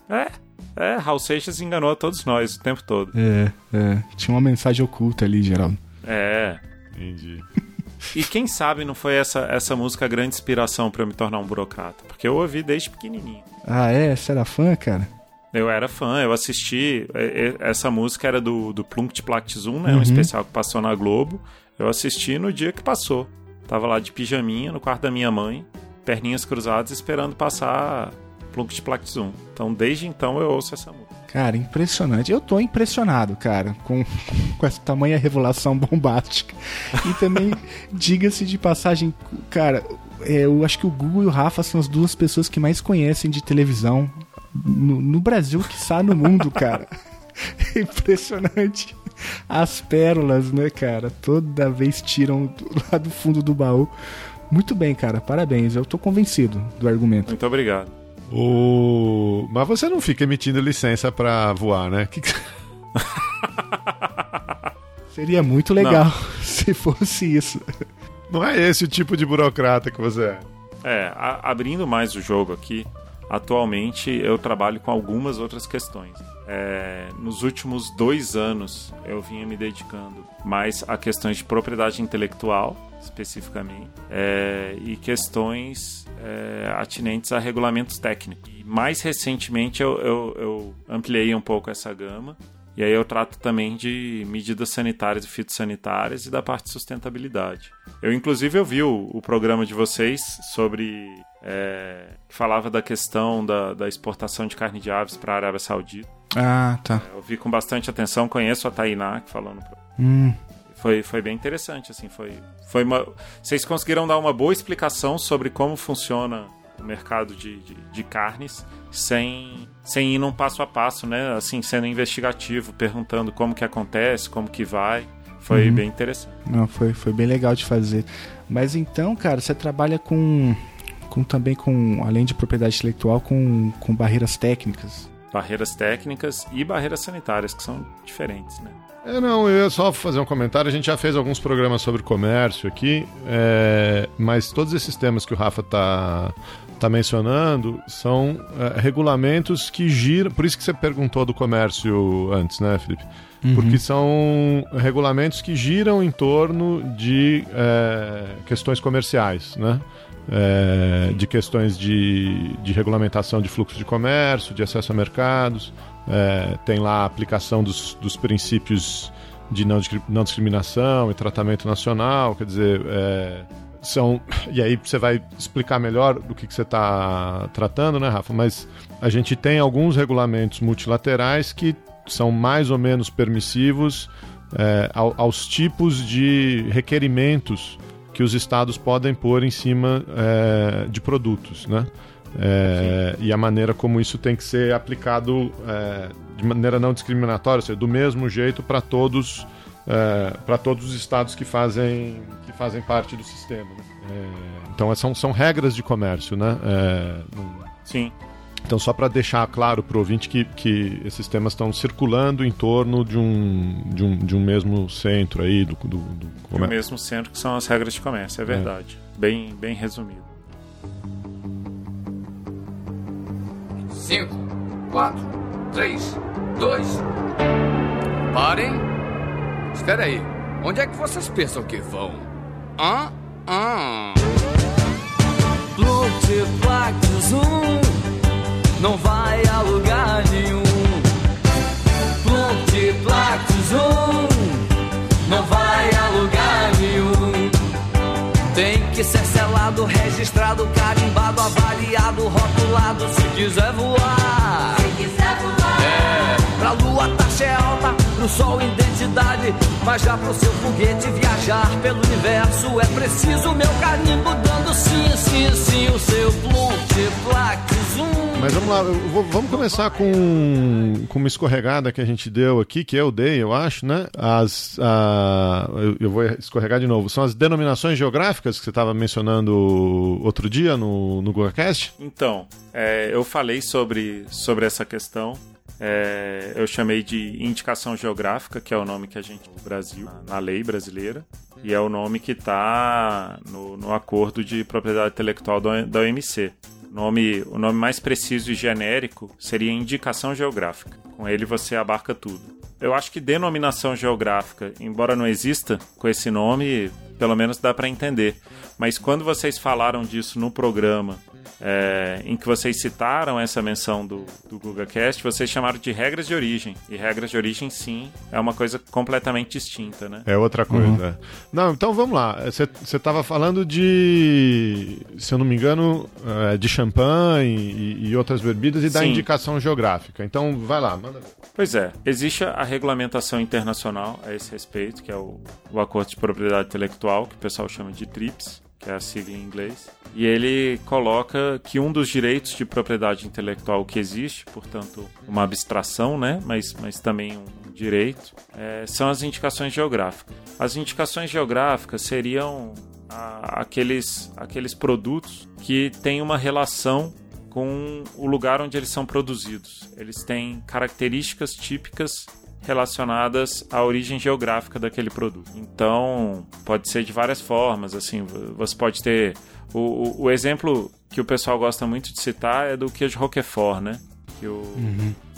É, é, Raul Seixas enganou a todos nós o tempo todo. É, é. Tinha uma mensagem oculta ali, Geraldo. É. Entendi. E quem sabe não foi essa, essa música a grande inspiração pra eu me tornar um burocrata? Porque eu ouvi desde pequenininho. Ah, é? Você era fã, cara? Eu era fã, eu assisti. é, é, Essa música era do, do Plunkt Plact Zoom, né? Uhum. Um especial que passou na Globo. Eu assisti no dia que passou. Tava lá de pijaminha no quarto da minha mãe, perninhas cruzadas, esperando passar Plunct Plact Zoom. Então, desde então, eu ouço essa música. Cara, impressionante. Eu tô impressionado, cara, com, *laughs* com essa tamanha revelação bombástica. E também, *laughs* diga-se de passagem, cara, é, eu acho que o Google e o Rafa são as duas pessoas que mais conhecem de televisão no, no Brasil, que está no mundo, *laughs* cara. É impressionante. As pérolas, né, cara? Toda vez tiram do- lá do fundo do baú. Muito bem, cara. Parabéns. Eu tô convencido do argumento. Muito obrigado. O... Mas você não fica emitindo licença pra voar, né? Que *laughs* Seria muito legal *laughs* se fosse isso. Não é esse o tipo de burocrata que você é. É, a- abrindo mais o jogo aqui, atualmente eu trabalho com algumas outras questões. É, nos últimos dois anos eu vinha me dedicando mais a questões de propriedade intelectual, especificamente, é, e questões é, atinentes a regulamentos técnicos. E mais recentemente eu, eu- eu ampliei um pouco essa gama e aí eu trato também de medidas sanitárias e fitossanitárias e da parte de sustentabilidade. Eu, inclusive, eu vi o, o programa de vocês sobre... é, que falava da questão da, da exportação de carne de aves para a Arábia Saudita. Ah, tá. Eu vi com bastante atenção, conheço a Tainá, que falou no programa. Hum, Foi, foi bem interessante, assim, foi, foi uma... Vocês conseguiram dar uma boa explicação sobre como funciona o mercado de, de, de carnes sem, sem ir num passo a passo, né? Assim, sendo investigativo, perguntando como que acontece, como que vai. Foi Uhum. bem interessante. não, foi, foi bem legal de fazer. Mas então, cara, você trabalha com, com também com, além de propriedade intelectual, com, com barreiras técnicas. Barreiras técnicas e barreiras sanitárias, que são diferentes, né? É, não, eu ia só fazer um comentário. A gente já fez alguns programas sobre comércio aqui, é, mas todos esses temas que o Rafa tá, tá mencionando são é, regulamentos que giram. Por isso que você perguntou do comércio antes, né, Felipe? Porque são regulamentos que giram em torno de é, questões comerciais, né? É, de questões de, de regulamentação de fluxo de comércio, de acesso a mercados. É, tem lá a aplicação dos, dos princípios de não, não discriminação e tratamento nacional, quer dizer, é, são. *laughs* E aí você vai explicar melhor do que, que você está tratando, né, Rafa? Mas a gente tem alguns regulamentos multilaterais que são mais ou menos permissivos é, ao- aos tipos de requerimentos que os estados podem pôr em cima é, de produtos, né? É, e a maneira como isso tem que ser aplicado é, de maneira não discriminatória, ou seja, do mesmo jeito para todos para todos os estados que fazem que fazem parte do sistema. né? É, então são, são regras de comércio, né? É, Sim. Então, só para deixar claro para o ouvinte que, que esses temas estão circulando em torno de um, de um, de um mesmo centro aí, do, do, do comércio. mesmo centro que são as regras de comércio, é verdade. Bem, bem resumido. 5, 4, 3, 2. Parem! Espera aí. Onde é que vocês pensam que vão? Hã? Hã? Plutiplax um não vai a lugar nenhum. Plutiplax um não vai a lugar nenhum. Tem que ser selado, registrado, carimbado, avaliado, rotulado se quiser voar. Se quiser voar, É, pra lua taxa é alta, pro sol identidade. Mas já pro seu foguete viajar pelo universo é preciso meu carimbo dando sim, sim, sim. O seu Plutiplax um. Mas vamos lá, vou- vamos começar com, com uma escorregada que a gente deu aqui, que eu dei, eu acho, né? As, a- eu, eu vou escorregar de novo. São as denominações geográficas que você estava mencionando outro dia no, no GugaCast? Então, é, eu falei sobre, sobre essa questão. É, eu chamei de indicação geográfica, que é o nome que a gente no Brasil, na, lei brasileira, e é o nome que está no, no acordo de propriedade intelectual da OMC. Nome, o nome mais preciso e genérico seria indicação geográfica. Com ele você abarca tudo. Eu acho que denominação geográfica, embora não exista com esse nome, pelo menos dá para entender. Mas quando vocês falaram disso no programa é, em que vocês citaram essa menção do, do GugaCast, vocês chamaram de regras de origem. E regras de origem, sim, é uma coisa completamente distinta, né? É outra coisa. Não, então vamos lá. Você estava falando de, se eu não me engano, é, de champanhe e, e outras bebidas e da Sim. indicação geográfica. Então vai lá, manda. ver. Pois é, existe a regulamentação internacional a esse respeito, que é o, o Acordo de Propriedade Intelectual, que o pessoal chama de TRIPS, que é a sigla em inglês. E ele coloca que um dos direitos de propriedade intelectual que existe, portanto, uma abstração, né, mas, mas também um direito, é, são as indicações geográficas. As indicações geográficas seriam a- aqueles, aqueles produtos que têm uma relação com o lugar onde eles são produzidos. Eles têm características típicas relacionadas à origem geográfica daquele produto. Então, pode ser de várias formas. Assim, você pode ter o, o, o exemplo que o pessoal gosta muito de citar é do queijo Roquefort, né? Que o,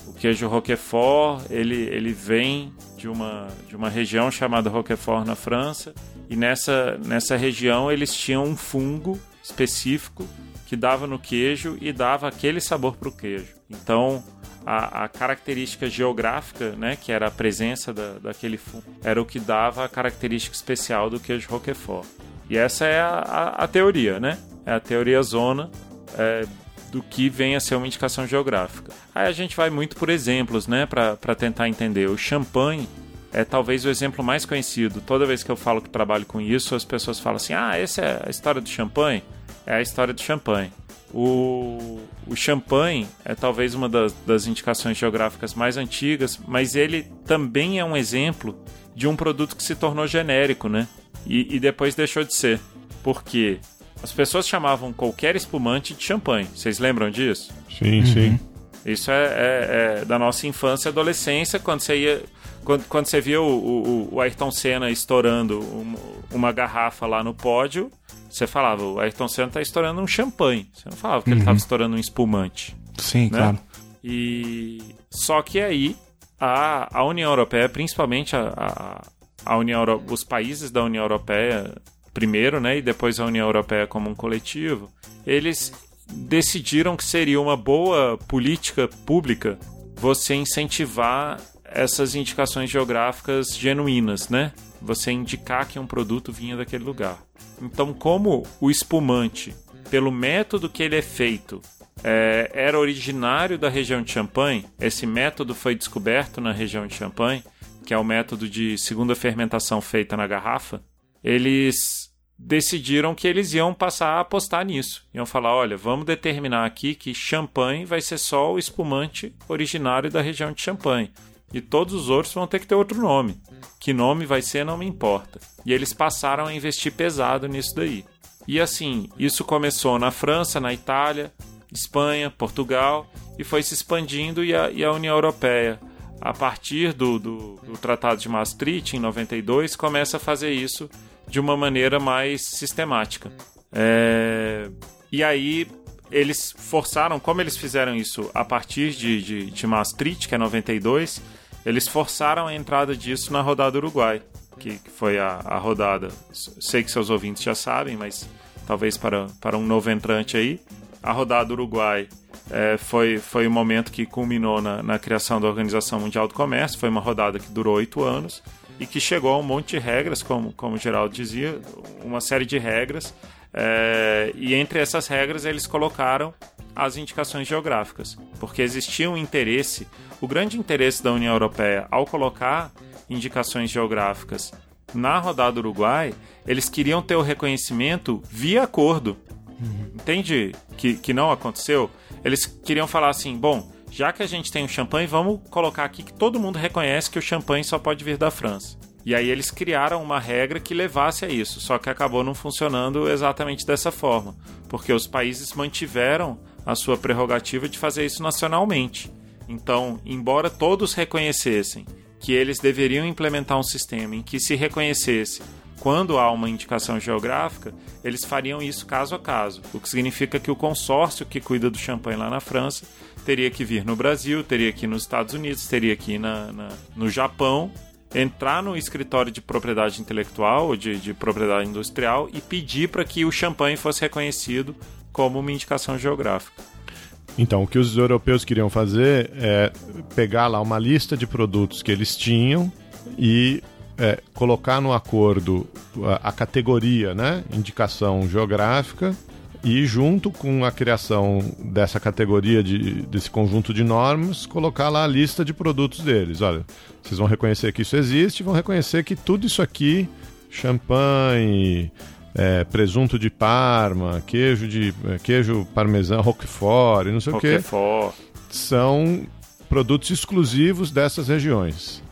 o queijo Roquefort ele, ele vem de uma, de uma região chamada Roquefort na França e nessa, nessa região eles tinham um fungo específico que dava no queijo e dava aquele sabor para o queijo. Então a, a característica geográfica, né, que era a presença da, daquele fungo, era o que dava a característica especial do queijo Roquefort. E essa é a, a, a teoria, né? É a teoria zona é, do que vem a ser uma indicação geográfica. Aí a gente vai muito por exemplos, né, para tentar entender. O champanhe é talvez o exemplo mais conhecido. Toda vez que eu falo que trabalho com isso, as pessoas falam assim: ah, essa é a história do champanhe? É a história do champanhe. O, o champanhe é talvez uma das, das indicações geográficas mais antigas, mas ele também é um exemplo de um produto que se tornou genérico, né? E, e depois deixou de ser. Porque as pessoas chamavam qualquer espumante de champanhe. Vocês lembram disso? Sim, sim. Isso é, é- é da nossa infância e adolescência, quando você ia. Quando, quando você via o, o- o Ayrton Senna estourando um- uma garrafa lá no pódio, você falava, o Ayrton Senna tá estourando um champanhe. Você não falava que ele estava estourando um espumante. Sim, Né? claro. E só que aí a, a União Europeia, principalmente a, a, a União Euro- os países da União Europeia primeiro, né, e depois a União Europeia como um coletivo, eles decidiram que seria uma boa política pública você incentivar essas indicações geográficas genuínas, né? Você indicar que um produto vinha daquele lugar. Então, como o espumante, pelo método que ele é feito, é, era originário da região de Champagne, esse método foi descoberto na região de Champagne, que é o método de segunda fermentação feita na garrafa, eles decidiram que eles iam passar a apostar nisso. Iam falar, olha, vamos determinar aqui que champanhe vai ser só o espumante originário da região de Champagne. E todos os outros vão ter que ter outro nome. Que nome vai ser não me importa. E eles passaram a investir pesado nisso daí. E assim, isso começou na França, na Itália, Espanha, Portugal e foi se expandindo e a, e a União Europeia, a partir do, do, do Tratado de Maastricht, em 92, começa a fazer isso de uma maneira mais sistemática. É, E aí eles forçaram, como eles fizeram isso a partir de, de, de Maastricht, que é 92, eles forçaram a entrada disso na rodada Uruguai, que, que foi a, a rodada. Sei que seus ouvintes já sabem, mas talvez para, para um novo entrante aí. A rodada Uruguai é, foi, foi o momento que culminou na, na criação da Organização Mundial do Comércio. Foi uma rodada que durou oito anos e que chegou a um monte de regras, como, como o Geraldo dizia, uma série de regras. é, e entre essas regras eles colocaram as indicações geográficas, porque existia um interesse, o grande interesse da União Europeia ao colocar indicações geográficas na rodada Uruguai, eles queriam ter o reconhecimento via acordo. Entende que, que não aconteceu? Eles queriam falar assim: bom, já que a gente tem o champanhe, vamos colocar aqui que todo mundo reconhece que o champanhe só pode vir da França. E aí eles criaram uma regra que levasse a isso, só que acabou não funcionando exatamente dessa forma, porque os países mantiveram a sua prerrogativa de fazer isso nacionalmente. Então, embora todos reconhecessem que eles deveriam implementar um sistema em que se reconhecesse quando há uma indicação geográfica, eles fariam isso caso a caso, o que significa que o consórcio que cuida do champanhe lá na França teria que vir no Brasil, teria que ir nos Estados Unidos, teria que ir na, na- no Japão, entrar no escritório de propriedade intelectual ou de, de propriedade industrial e pedir para que o champanhe fosse reconhecido como uma indicação geográfica. Então, o que os europeus queriam fazer é pegar lá uma lista de produtos que eles tinham e é, colocar no acordo a, a categoria, né? Indicação geográfica e junto com a criação dessa categoria de, desse conjunto de normas, colocar lá a lista de produtos deles. Olha, vocês vão reconhecer que isso existe, vão reconhecer que tudo isso aqui, champanhe, é, presunto de Parma, queijo de é, queijo parmesão, roquefort, não sei o que, Roquefort. são produtos exclusivos dessas regiões.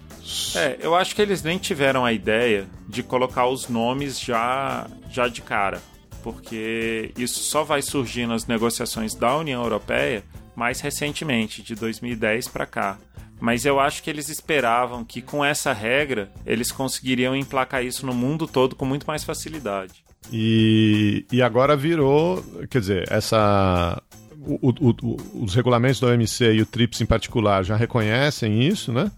É, eu acho que eles nem tiveram a ideia de colocar os nomes já, já de cara, porque isso só vai surgir nas negociações da União Europeia mais recentemente, de 2010 para cá. Mas eu acho que eles esperavam que com essa regra eles conseguiriam emplacar isso no mundo todo com muito mais facilidade. E, e agora virou, quer dizer, essa o- o- o- os regulamentos da OMC e o TRIPS em particular já reconhecem isso, né?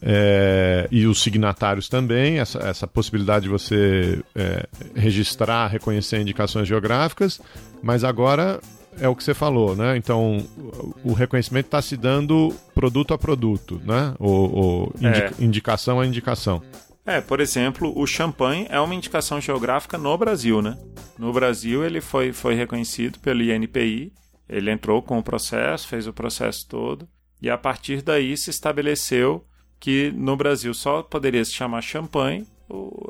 É, e os signatários também, essa, essa possibilidade de você é, registrar, reconhecer indicações geográficas, mas agora é o que você falou, né? Então, o reconhecimento está se dando produto a produto, né? O, É. indicação a indicação. É, por exemplo, o champanhe é uma indicação geográfica no Brasil, né? No Brasil ele foi, foi reconhecido pelo INPI, ele entrou com o processo, fez o processo todo, e a partir daí se estabeleceu que no Brasil só poderia se chamar champanhe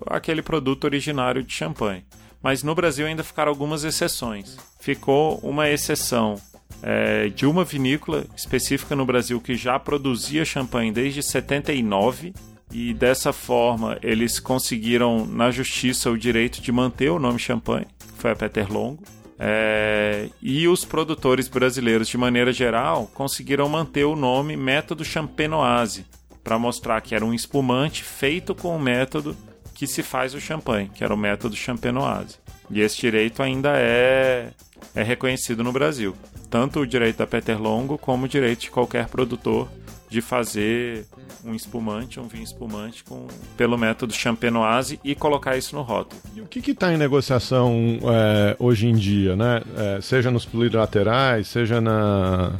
aquele produto originário de champanhe. Mas no Brasil ainda ficaram algumas exceções. Ficou uma exceção é, de uma vinícola específica no Brasil que já produzia champanhe desde 79 e dessa forma eles conseguiram na justiça o direito de manter o nome champanhe, que foi a Peter Longo. É, e os produtores brasileiros, de maneira geral, conseguiram manter o nome Método Champenoise, para mostrar que era um espumante feito com o método que se faz o champanhe, que era o método Champenoise. E esse direito ainda é, é reconhecido no Brasil. Tanto o direito da Peter Longo como o direito de qualquer produtor de fazer um espumante, um vinho espumante com, pelo método Champenoise e colocar isso no rótulo. E o que está em negociação é, hoje em dia, né? É, seja nos plurilaterais, seja na,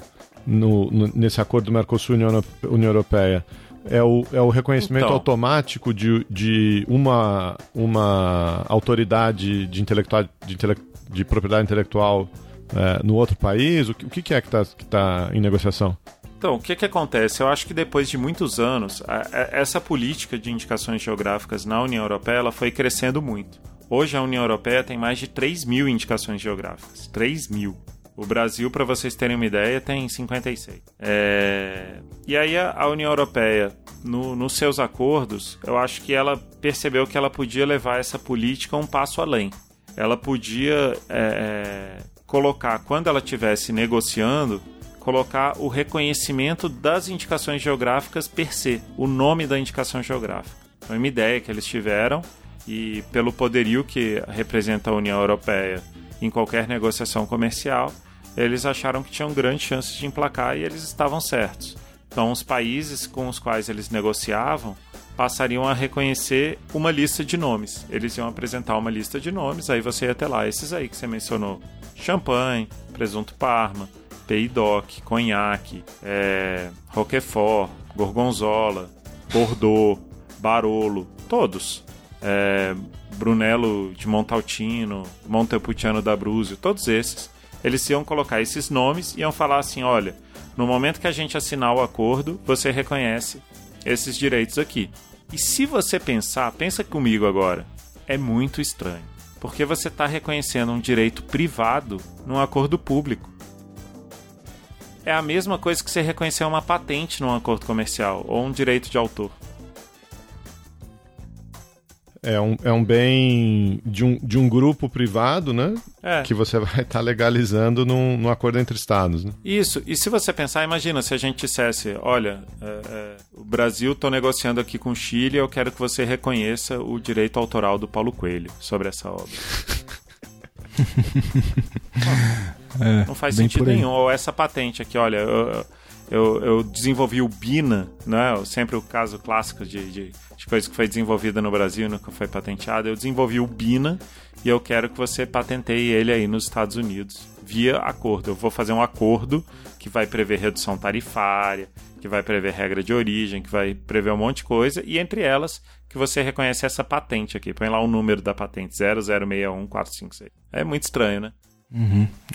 no- no- nesse acordo do Mercosul e União, Europeia? É o, é o reconhecimento Então. automático de, de uma, uma autoridade de, intelectual, de, intele- de propriedade intelectual é, no outro país? O que, o que é que está que tá em negociação? Então, o que, que acontece? Eu acho que depois de muitos anos, a- a- essa política de indicações geográficas na União Europeia ela foi crescendo muito. Hoje a União Europeia tem mais de 3 mil indicações geográficas. 3 mil. O Brasil, para vocês terem uma ideia, tem 56. É, E aí a, União Europeia, no- nos seus acordos, eu acho que ela percebeu que ela podia levar essa política um passo além. Ela podia é, colocar, quando ela estivesse negociando, colocar o reconhecimento das indicações geográficas per se, o nome da indicação geográfica. Foi uma ideia que eles tiveram e pelo poderio que representa a União Europeia em qualquer negociação comercial, eles acharam que tinham grandes chances de emplacar e eles estavam certos. Então, os países com os quais eles negociavam passariam a reconhecer uma lista de nomes. Eles iam apresentar uma lista de nomes, aí você ia ter lá esses aí que você mencionou: champanhe, presunto parma, Pays d'Oc, conhaque, é, Roquefort, Gorgonzola, Bordeaux, Barolo, todos. É, Brunello de Montaltino, Montepulciano d'Abruzio, todos esses. Eles iam colocar esses nomes e iam falar assim: olha, no momento que a gente assinar o acordo, você reconhece esses direitos aqui. E se você pensar, pensa comigo agora, é muito estranho. Porque você está reconhecendo um direito privado num acordo público. É a mesma coisa que você reconhecer uma patente num acordo comercial ou um direito de autor. É um, é um bem de um, de um grupo privado, né? É. Que você *laughs* vai estar legalizando num, num acordo entre estados, né? Isso, e se você pensar, imagina se a gente dissesse: olha, é, é, o Brasil estou negociando aqui com o Chile, eu quero que você reconheça o direito autoral do Paulo Coelho sobre essa obra. *laughs* *laughs* É, Não faz sentido nenhum. Ou essa patente aqui, olha, eu, eu, eu desenvolvi o BINA, né? Sempre o caso clássico de, de, de coisa que foi desenvolvida no Brasil e nunca foi patenteada. Eu desenvolvi o BINA e eu quero que você patenteie ele aí nos Estados Unidos. via acordo. Eu vou fazer um acordo que vai prever redução tarifária, que vai prever regra de origem, que vai prever um monte de coisa, e entre elas que você reconhece essa patente aqui. Põe lá o número da patente, 0061456. É muito estranho, né?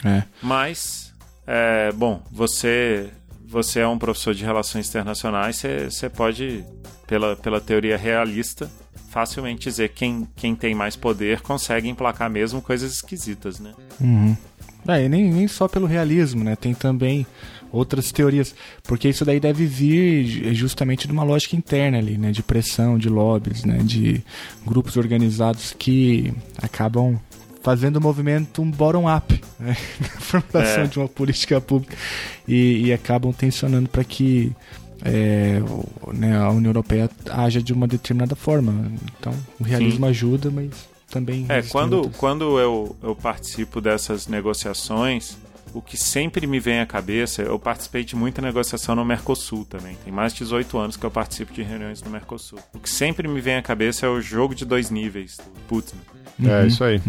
É. Mas, é, bom, você você é um professor de relações internacionais, você, você pode, pela, pela teoria realista, facilmente dizer quem, quem tem mais poder consegue emplacar mesmo coisas esquisitas, né? É, e nem, nem só pelo realismo, né? Tem também outras teorias. Porque isso daí deve vir ju- justamente de uma lógica interna ali, né? De pressão, de lobbies, né? De grupos organizados que acabam fazendo o movimento um bottom-up, né? *laughs* Na formulação É. de uma política pública. E, e acabam tensionando para que é, né, a União Europeia haja de uma determinada forma. Então, o realismo ajuda, mas também... É, quando, outras. quando eu, eu participo dessas negociações, o que sempre me vem à cabeça, eu participei de muita negociação no Mercosul também. Tem mais de 18 anos que eu participo de reuniões no Mercosul. O que sempre me vem à cabeça é o jogo de dois níveis do Putin. É isso aí.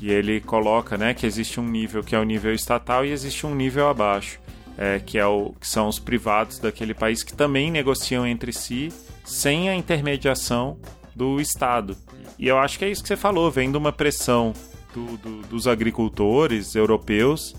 E ele coloca, né, que existe um nível que é o nível estatal e existe um nível abaixo, é, que, é o, que são os privados daquele país que também negociam entre si sem a intermediação do Estado. E eu acho que é isso que você falou, vem de uma pressão do- do- dos agricultores europeus.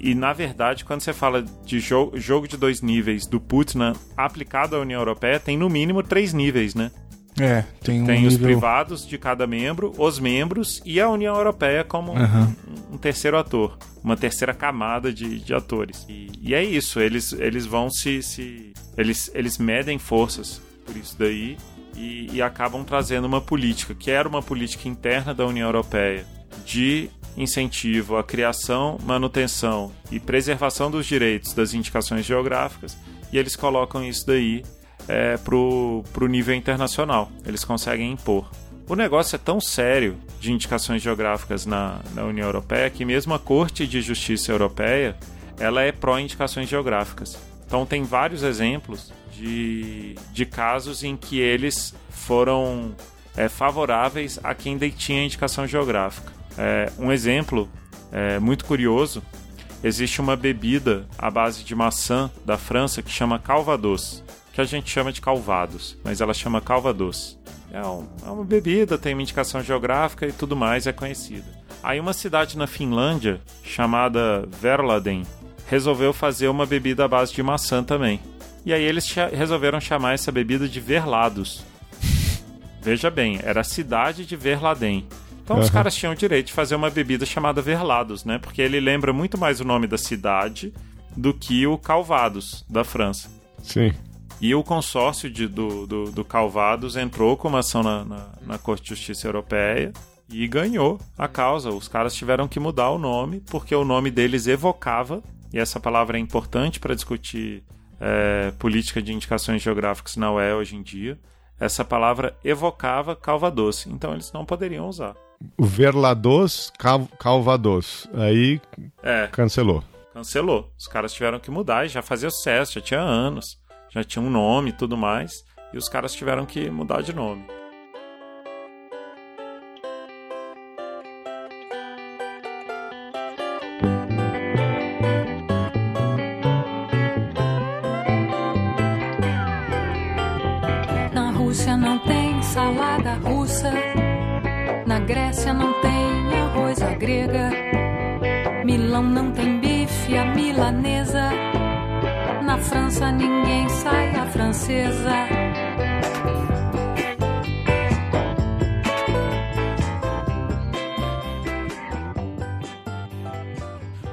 E, na verdade, quando você fala de jo jogo de dois níveis do Putin aplicado à União Europeia, tem no mínimo três níveis, né? É, tem um Tem os nível... privados de cada membro, os membros e a União Europeia como um- Aham. um, terceiro ator, uma terceira camada de, de atores. E, e é isso, eles, eles vão se. se eles, eles medem forças por isso daí e, e acabam trazendo uma política, que era uma política interna da União Europeia, de incentivo à criação, manutenção e preservação dos direitos das indicações geográficas, e eles colocam isso daí é, pro, pro nível internacional. Eles conseguem impor. O negócio é tão sério de indicações geográficas na, na União Europeia que mesmo a Corte de Justiça Europeia ela é pró-indicações geográficas. Então tem vários exemplos de, de casos em que eles foram é, favoráveis a quem detinha indicação geográfica. É, um exemplo é, muito curioso existe uma bebida à base de maçã da França que chama Calvados, que a gente chama de Calvados, mas ela chama Calvados. É, um- é uma bebida, tem uma indicação geográfica e tudo mais, é conhecida. Aí uma cidade na Finlândia, chamada Verladen, resolveu fazer uma bebida à base de maçã também. E aí eles resolveram chamar essa bebida de Verlados. *laughs* Veja bem, era a cidade de Verladen. Então os Aham. caras tinham o direito de fazer uma bebida chamada Verlados, né? Porque ele lembra muito mais o nome da cidade do que o Calvados, da França. Sim. E o consórcio de- do, do, do Calvados entrou com uma ação na, na, na Corte de Justiça Europeia e ganhou a causa. Os caras tiveram que mudar o nome, porque o nome deles evocava, e essa palavra é importante para discutir é, política de indicações geográficas na UE hoje em dia. Essa palavra evocava Calvados, então eles não poderiam usar. Verlados Cal Calvados. Aí É, cancelou. cancelou. Os caras tiveram que mudar e já fazia sucesso, já tinha anos, já tinha um nome e tudo mais, e os caras tiveram que mudar de nome. Não tem arroz à grega. Milão não tem bife à milanesa. Na França ninguém sai à francesa.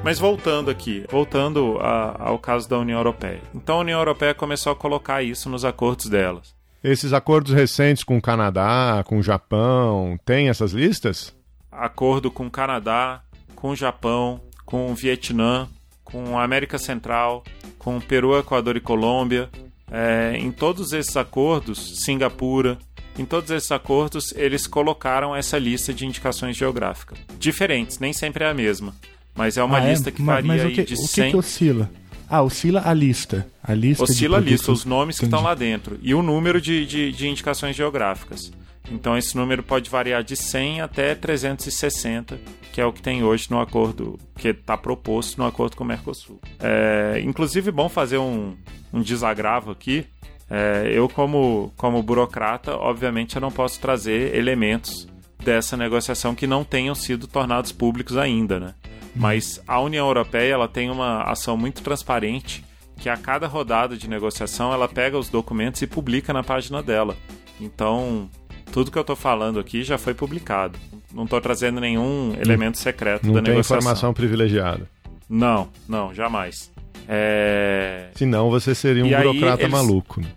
Mas voltando aqui, voltando a- ao caso da União Europeia. Então a União Europeia começou a colocar isso nos acordos delas. Esses acordos recentes com o Canadá, com o Japão, tem essas listas? Acordo com o Canadá, com o Japão, com o Vietnã, com a América Central, com o Peru, Equador e Colômbia. É, em todos esses acordos, Singapura, em todos esses acordos, eles colocaram essa lista de indicações geográficas. Diferentes, nem sempre é a mesma. Mas é uma Ah, é? lista que Ma- varia Mas aí que, de o que 100... que oscila? Ah, oscila a lista. A lista de Oscila a lista, os nomes que estão Entendi. lá dentro. E o número de, de, de indicações geográficas. Então esse número pode variar de 100 até 360, que é o que tem hoje no acordo, que está proposto no acordo com o Mercosul. É, inclusive, bom fazer um, um desagravo aqui. É, eu, como, como burocrata, obviamente eu não posso trazer elementos dessa negociação que não tenham sido tornados públicos ainda, né? Mas a União Europeia ela tem uma ação muito transparente que a cada rodada de negociação ela pega os documentos e publica na página dela. Então, tudo que eu estou falando aqui já foi publicado. Não estou trazendo nenhum elemento secreto Não da tem negociação. informação privilegiada. Não, não, jamais. É... Senão você seria um E burocrata eles- maluco. né?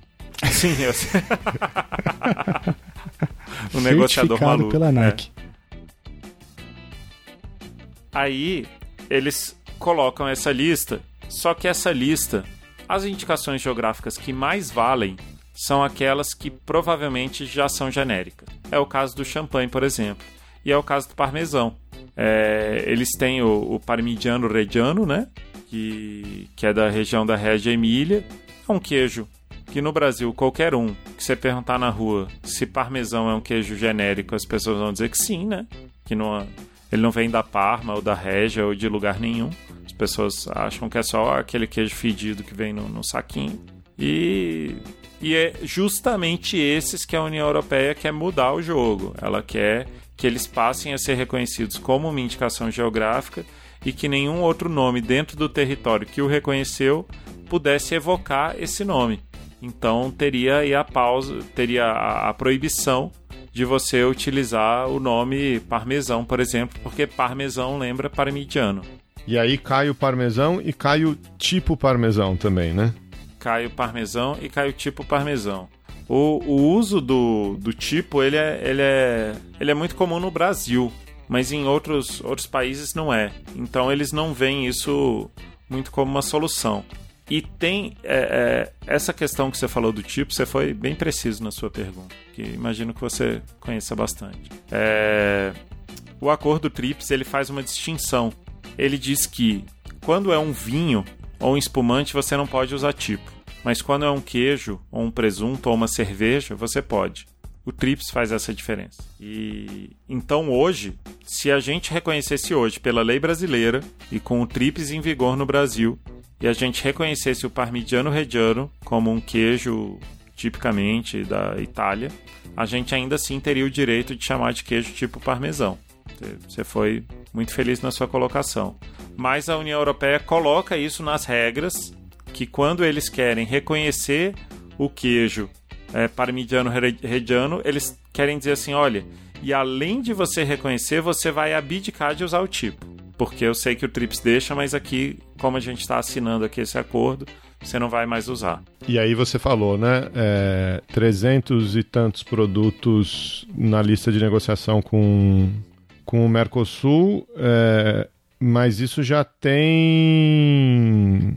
*laughs* Sim, eu sei. *laughs* *laughs* um negociador maluco. pela é. Aí eles colocam essa lista, só que essa lista, as indicações geográficas que mais valem são aquelas que provavelmente já são genéricas. É o caso do champanhe, por exemplo, e é o caso do parmesão. É, eles têm o, o parmigiano reggiano, né? Que, que é da região da Regia Emília. É um queijo que no Brasil qualquer um que você perguntar na rua se parmesão é um queijo genérico, as pessoas vão dizer que sim, né? Que não, ele não vem da Parma ou da Regia ou de lugar nenhum. As pessoas acham que é só aquele queijo fedido que vem no, no saquinho. E, e é justamente esses que a União Europeia quer mudar o jogo. Ela quer que eles passem a ser reconhecidos como uma indicação geográfica e que nenhum outro nome dentro do território que o reconheceu pudesse evocar esse nome. Então teria a pausa, teria a, a proibição de você utilizar o nome parmesão, por exemplo, porque parmesão lembra parmigiano. E aí cai o parmesão e cai o tipo parmesão também, né? cai o parmesão e cai o tipo parmesão. O, o uso do, do tipo ele é, ele, é, ele é muito comum no Brasil, mas em outros, outros países não é. Então eles não veem isso muito como uma solução. E tem é, é, essa questão que você falou do tipo, você foi bem preciso na sua pergunta, que imagino que você conheça bastante. É, o acordo TRIPS ele faz uma distinção. Ele diz que quando é um vinho ou um espumante você não pode usar tipo, mas quando é um queijo ou um presunto ou uma cerveja você pode. O TRIPS faz essa diferença. E então hoje, se a gente reconhecesse hoje pela lei brasileira e com o TRIPS em vigor no Brasil, e a gente reconhecesse o Parmigiano Reggiano como um queijo tipicamente da Itália, a gente ainda assim teria o direito de chamar de queijo tipo parmesão. Você foi muito feliz na sua colocação. Mas a União Europeia coloca isso nas regras que quando eles querem reconhecer o queijo é, parmigiano re- reggiano, eles querem dizer assim, olha, e além de você reconhecer, você vai abdicar de usar o tipo. Porque eu sei que o TRIPS deixa, mas aqui, como a gente está assinando aqui esse acordo, você não vai mais usar. E aí você falou, né? É, 300 e tantos produtos na lista de negociação com, com o Mercosul, é, mas isso já tem.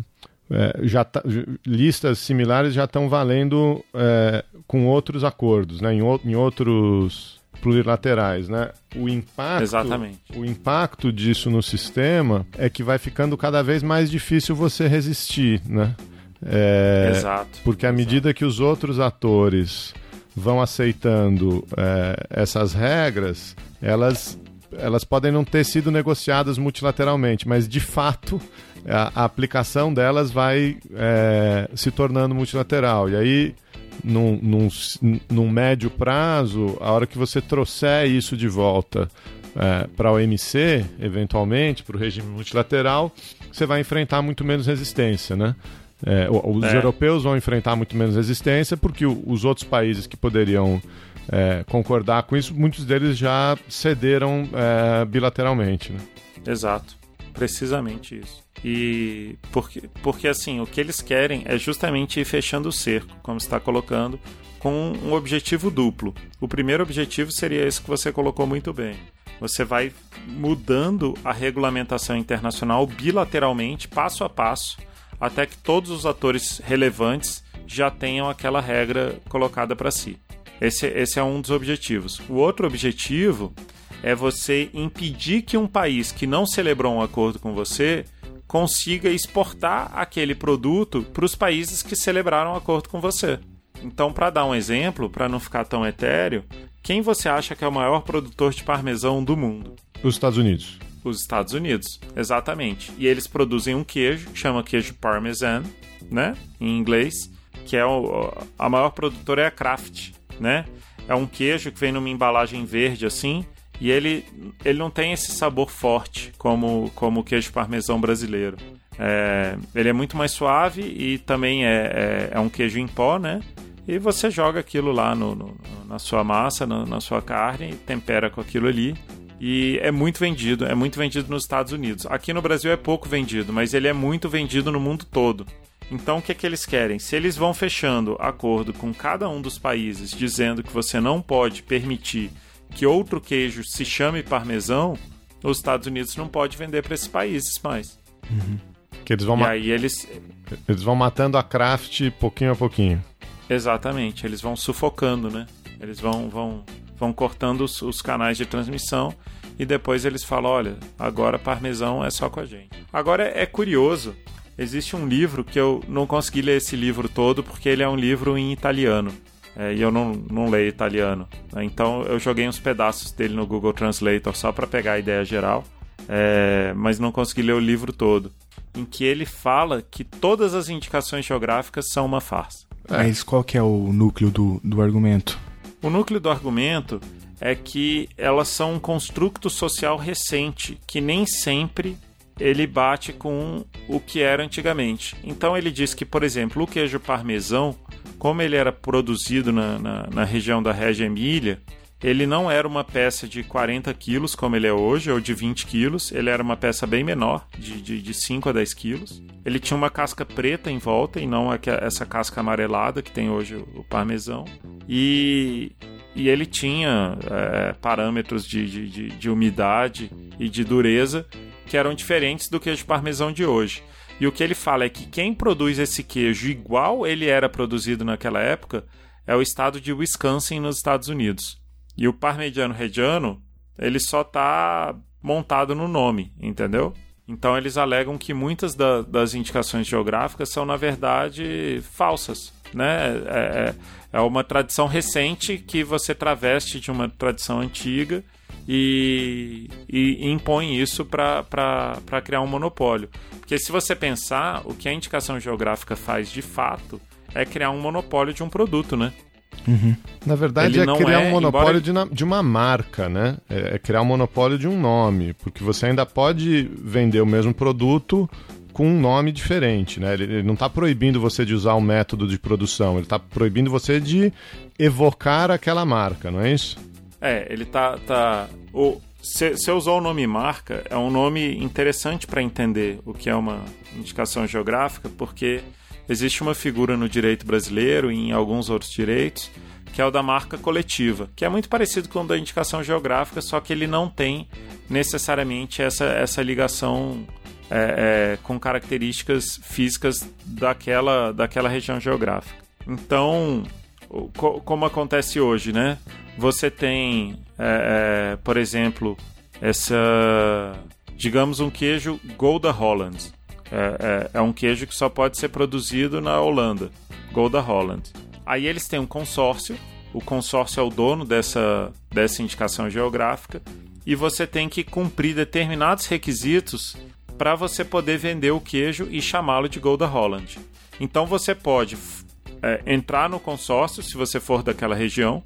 é, já tá- listas similares já estão valendo é, com outros acordos, né? Em, o- em outros plurilaterais, né? O impacto, Exatamente. o impacto disso no sistema é que vai ficando cada vez mais difícil você resistir, né? É, Exato. porque à Exato. medida que os outros atores vão aceitando é, essas regras, elas, elas podem não ter sido negociadas multilateralmente, mas de fato a, a aplicação delas vai é, se tornando multilateral. E aí, num, num, num médio prazo, a hora que você trouxer isso de volta para o OMC, eventualmente, para o regime multilateral, você vai enfrentar muito menos resistência, né? É, os É. europeus vão enfrentar muito menos resistência porque os outros países que poderiam é, concordar com isso, muitos deles já cederam é, bilateralmente. Né? Exato. Precisamente isso. E porque, porque assim, o que eles querem é justamente ir fechando o cerco, como está colocando, com um objetivo duplo. O primeiro objetivo seria esse que você colocou muito bem. Você vai mudando a regulamentação internacional bilateralmente, passo a passo, até que todos os atores relevantes já tenham aquela regra colocada para si. Esse, esse é um dos objetivos. O outro objetivo é você impedir que um país que não celebrou um acordo com você consiga exportar aquele produto para os países que celebraram um acordo com você. Então, para dar um exemplo, para não ficar tão etéreo, Quem você acha que é o maior produtor de parmesão do mundo? Os Estados Unidos. Os Estados Unidos, exatamente. E eles produzem um queijo que chama queijo parmesan, né? Em inglês, que é o, a maior produtora é a Kraft, né? É um queijo que vem numa embalagem verde assim, e ele, ele não tem esse sabor forte como, como o queijo parmesão brasileiro. É, ele é muito mais suave e também é, é, é um queijo em pó, né? E você joga aquilo lá no, no- na sua massa, na, na sua carne, tempera com aquilo ali. E é muito vendido, é muito vendido nos Estados Unidos. Aqui no Brasil é pouco vendido, mas ele é muito vendido no mundo todo. Então o que, é que eles querem? Se eles vão fechando acordo com cada um dos países, dizendo que você não pode permitir que outro queijo se chame parmesão, os Estados Unidos não pode vender para esses países mais. Que eles vão, E aí eles, eles vão matando a craft pouquinho a pouquinho. Exatamente, eles vão sufocando, né? Eles vão, vão, vão cortando os, os canais de transmissão e depois eles falam: olha, agora parmesão é só com a gente. Agora é, é curioso, existe um livro que eu não consegui ler esse livro todo porque ele é um livro em italiano. É, e eu não, não leio italiano. né? Então eu joguei uns pedaços dele no Google Translator só para pegar a ideia geral, é, mas não consegui ler o livro todo. Em que ele fala que todas as indicações geográficas são uma farsa. Mas qual que é o núcleo do, do argumento? O núcleo do argumento é que elas são um construto social recente, que nem sempre ele bate com o que era antigamente. Então ele diz que, por exemplo, o queijo parmesão, como ele era produzido na, na, na região da Regia Emília, ele não era uma peça de 40 quilos, como ele é hoje, ou de 20 quilos. Ele era uma peça bem menor, de, de, de 5 a 10 quilos. Ele tinha uma casca preta em volta, e não essa casca amarelada que tem hoje o, parmesão. E, e ele tinha é, parâmetros de, de, de, de umidade e de dureza que eram diferentes do queijo parmesão de hoje. E o que ele fala é que quem produz esse queijo igual ele era produzido naquela época é o estado de Wisconsin, nos Estados Unidos. E o parmegiano reggiano, ele só está montado no nome, entendeu? Então eles alegam que muitas da- das indicações geográficas são, na verdade, falsas. Né? É, é- é uma tradição recente que você traveste de uma tradição antiga e, e impõe isso para criar um monopólio. Porque se você pensar, o que a indicação geográfica faz de fato é criar um monopólio de um produto, né? Na verdade, Ele é criar é, um monopólio embora- de, uma marca, né? É, é criar um monopólio de um nome, porque você ainda pode vender o mesmo produto com um nome diferente, né? Ele, ele não está proibindo você de usar um método de produção, ele está proibindo você de evocar aquela marca, não é isso? É, ele tá. tá o, se usou o nome marca, é um nome interessante para entender o que é uma indicação geográfica, porque existe uma figura no direito brasileiro e em alguns outros direitos, que é o da marca coletiva, que é muito parecido com o da indicação geográfica, só que ele não tem necessariamente essa, essa ligação é, é, com características físicas daquela, daquela região geográfica. Então, como acontece hoje, né? Você tem, é, é, por exemplo, essa, digamos, um queijo Golda Holland. É, é- é um queijo que só pode ser produzido na Holanda, Golda Holland. Aí eles têm um consórcio, o consórcio é o dono dessa, dessa indicação geográfica, e você tem que cumprir determinados requisitos para você poder vender o queijo e chamá-lo de Golda Holland. Então você pode é, entrar no consórcio se você for daquela região.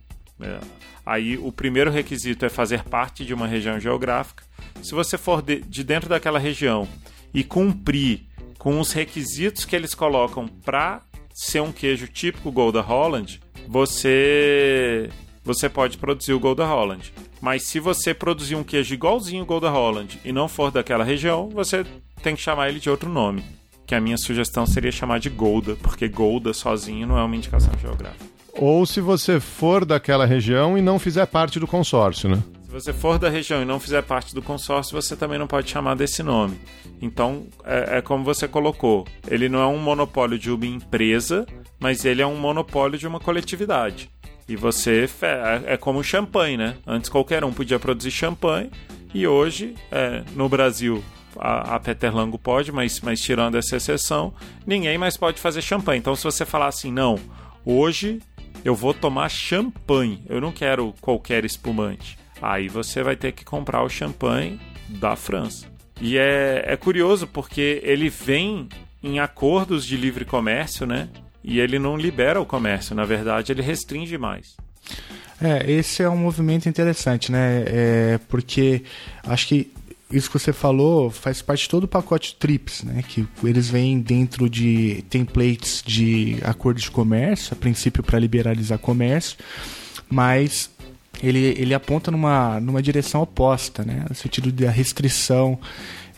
Aí o primeiro requisito é fazer parte de uma região geográfica. Se você for de, de dentro daquela região e cumprir com os requisitos que eles colocam para ser um queijo típico Golda Holland, você você pode produzir o Golda Holland. Mas se você produzir um queijo igualzinho o Golda Holland e não for daquela região, você tem que chamar ele de outro nome. Que a minha sugestão seria chamar de Golda, porque Golda sozinho não é uma indicação geográfica. Ou se você for daquela região e não fizer parte do consórcio, né? Se você for da região e não fizer parte do consórcio, você também não pode chamar desse nome. Então, é, é como você colocou: ele não é um monopólio de uma empresa, mas ele é um monopólio de uma coletividade. E você. É, é como champanhe, né? Antes qualquer um podia produzir champanhe, e hoje, é, no Brasil, a, a Peterlango pode, mas, mas tirando essa exceção, ninguém mais pode fazer champanhe. Então, se você falar assim, não, hoje eu vou tomar champanhe, eu não quero qualquer espumante. Aí você vai ter que comprar o champanhe da França. E é, é curioso porque ele vem em acordos de livre comércio, né? E ele não libera o comércio, na verdade, ele restringe mais. É, esse é um movimento interessante, né? É, porque acho que isso que você falou faz parte de todo o pacote TRIPS, né? Que eles vêm dentro de templates de acordos de comércio, a princípio para liberalizar comércio, mas ele, ele aponta numa, numa direção oposta, né? No sentido da restrição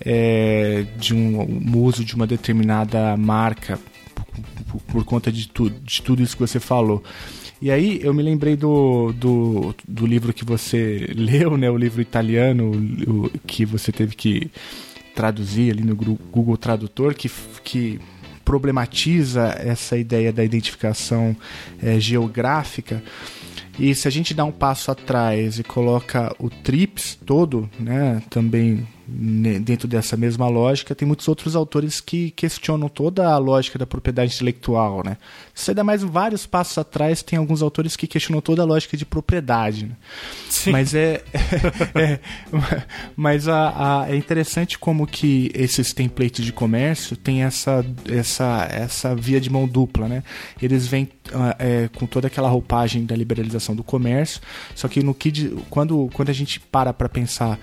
é, de um, um uso de uma determinada marca por, por conta de, tu, de tudo isso que você falou. E aí eu me lembrei do, do, do livro que você *laughs* leu, né? O livro italiano o, que você teve que traduzir ali no Google Tradutor, que, que problematiza essa ideia da identificação eh, geográfica. E se a gente dá um passo atrás e coloca o TRIPS todo, né, também dentro dessa mesma lógica, tem muitos outros autores que questionam toda a lógica da propriedade intelectual, né? Se você dá mais vários passos atrás, tem alguns autores que questionam toda a lógica de propriedade, né? Sim. Mas é, *laughs* é- mas a, a- é interessante como que esses templates de comércio têm essa, essa, essa via de mão dupla, né? Eles vêm ah, é, com toda aquela roupagem da liberalização do comércio, só que no que quando, quando a gente para para pensar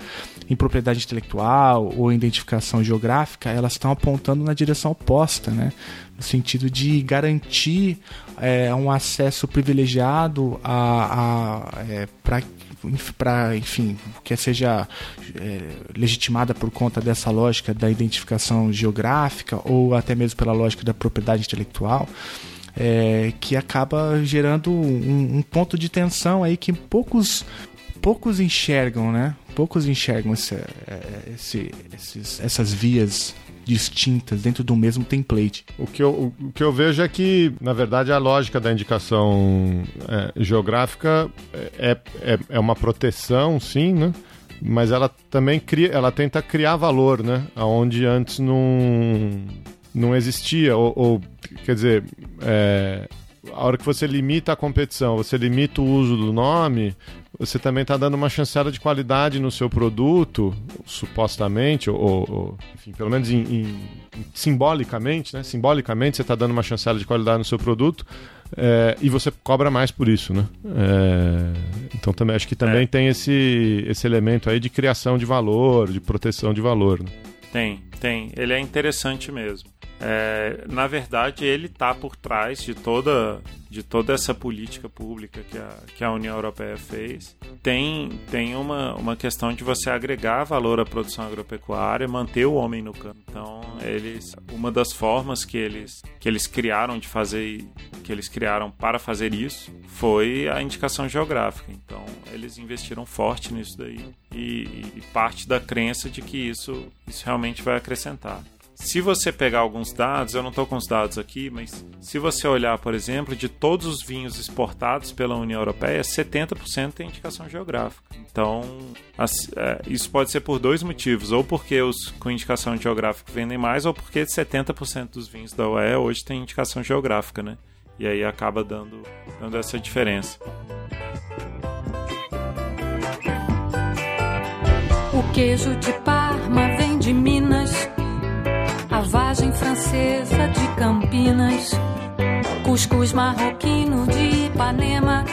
em propriedade intelectual ou identificação geográfica, elas estão apontando na direção oposta, né? No sentido de garantir é, um acesso privilegiado a, a é, para enfim que seja é, legitimada por conta dessa lógica da identificação geográfica ou até mesmo pela lógica da propriedade intelectual é, que acaba gerando um, um ponto de tensão aí que poucos poucos enxergam, né? Poucos enxergam esse, é, esse- esses- essas vias distintas dentro do mesmo template. O que, eu, o que eu vejo é que, na verdade, a lógica da indicação é, geográfica é, é, é uma proteção, sim, né? Mas ela também cria, ela tenta criar valor, né? Onde antes não, não existia. Ou, ou, quer dizer, é, a hora que você limita a competição, você limita o uso do nome, você também está dando uma chancela de qualidade no seu produto, supostamente, ou, ou- enfim, pelo menos em- em- simbolicamente, né? Simbolicamente você está dando uma chancela de qualidade no seu produto é, e você cobra mais por isso, né? É, então também acho que também É. tem esse, esse elemento aí de criação de valor, de proteção de valor. Né? Tem, tem. Ele é interessante mesmo. É, na verdade, ele está por trás de toda, de toda essa política pública que a, que a União Europeia fez. Tem, tem uma, uma questão de você agregar valor à produção agropecuária, manter o homem no campo. Então, eles, uma das formas que eles, que eles criaram de fazer, que eles criaram para fazer isso, foi a indicação geográfica. Então, eles investiram forte nisso daí e, e parte da crença de que isso, isso realmente vai acrescentar. Se você pegar alguns dados, eu não estou com os dados aqui, mas se você olhar, por exemplo, de todos os vinhos exportados pela União Europeia, 70% tem indicação geográfica. Então, as- é, isso pode ser por dois motivos: ou porque os com indicação geográfica vendem mais, ou porque 70% dos vinhos da UE hoje tem indicação geográfica, né? E aí acaba dando, dando essa diferença. O queijo de Parma vem de Minas, francesa de Campinas, cuscuz marroquino de Ipanema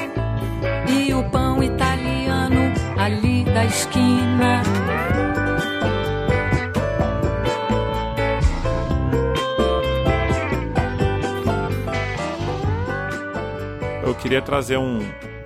e o pão italiano ali da esquina. Eu queria trazer um,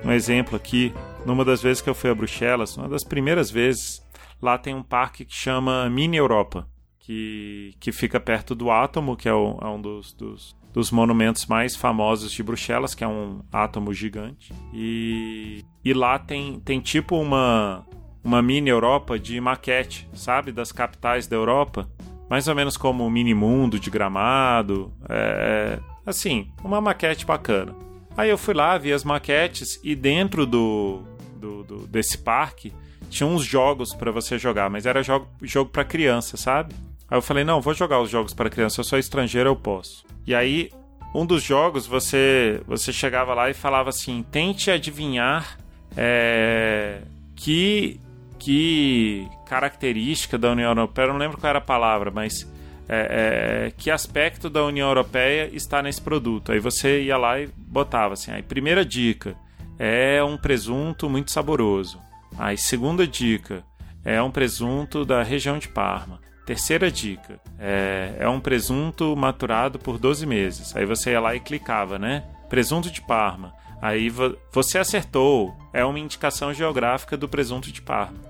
um exemplo aqui. Numa das vezes que eu fui a Bruxelas, uma das primeiras vezes, lá tem um parque que chama Mini Europa, que, que fica perto do Átomo, que é, o- é um dos, dos, dos monumentos mais famosos de Bruxelas, que é um átomo gigante. E, e lá tem, tem tipo uma, uma mini Europa de maquete, sabe? Das capitais da Europa. Mais ou menos como o mini mundo de gramado. É, assim, uma maquete bacana. Aí eu fui lá, vi as maquetes e dentro do, do, do- desse parque tinha uns jogos pra você jogar, mas era jogo, jogo para criança, sabe? Aí eu falei, não, vou jogar os jogos para criança, eu sou estrangeiro, eu posso. E aí um dos jogos você você chegava lá e falava assim: tente adivinhar é, que que característica da União Europeia, eu não lembro qual era a palavra, mas é, é, que aspecto da União Europeia está nesse produto. Aí você ia lá e botava assim: aí, primeira dica é um presunto muito saboroso. Aí, segunda dica é um presunto da região de Parma. Terceira dica é, é um presunto maturado por 12 meses. Aí você ia lá e clicava, né? Presunto de Parma. Aí vo- você acertou. É uma indicação geográfica do presunto de Parma. *laughs*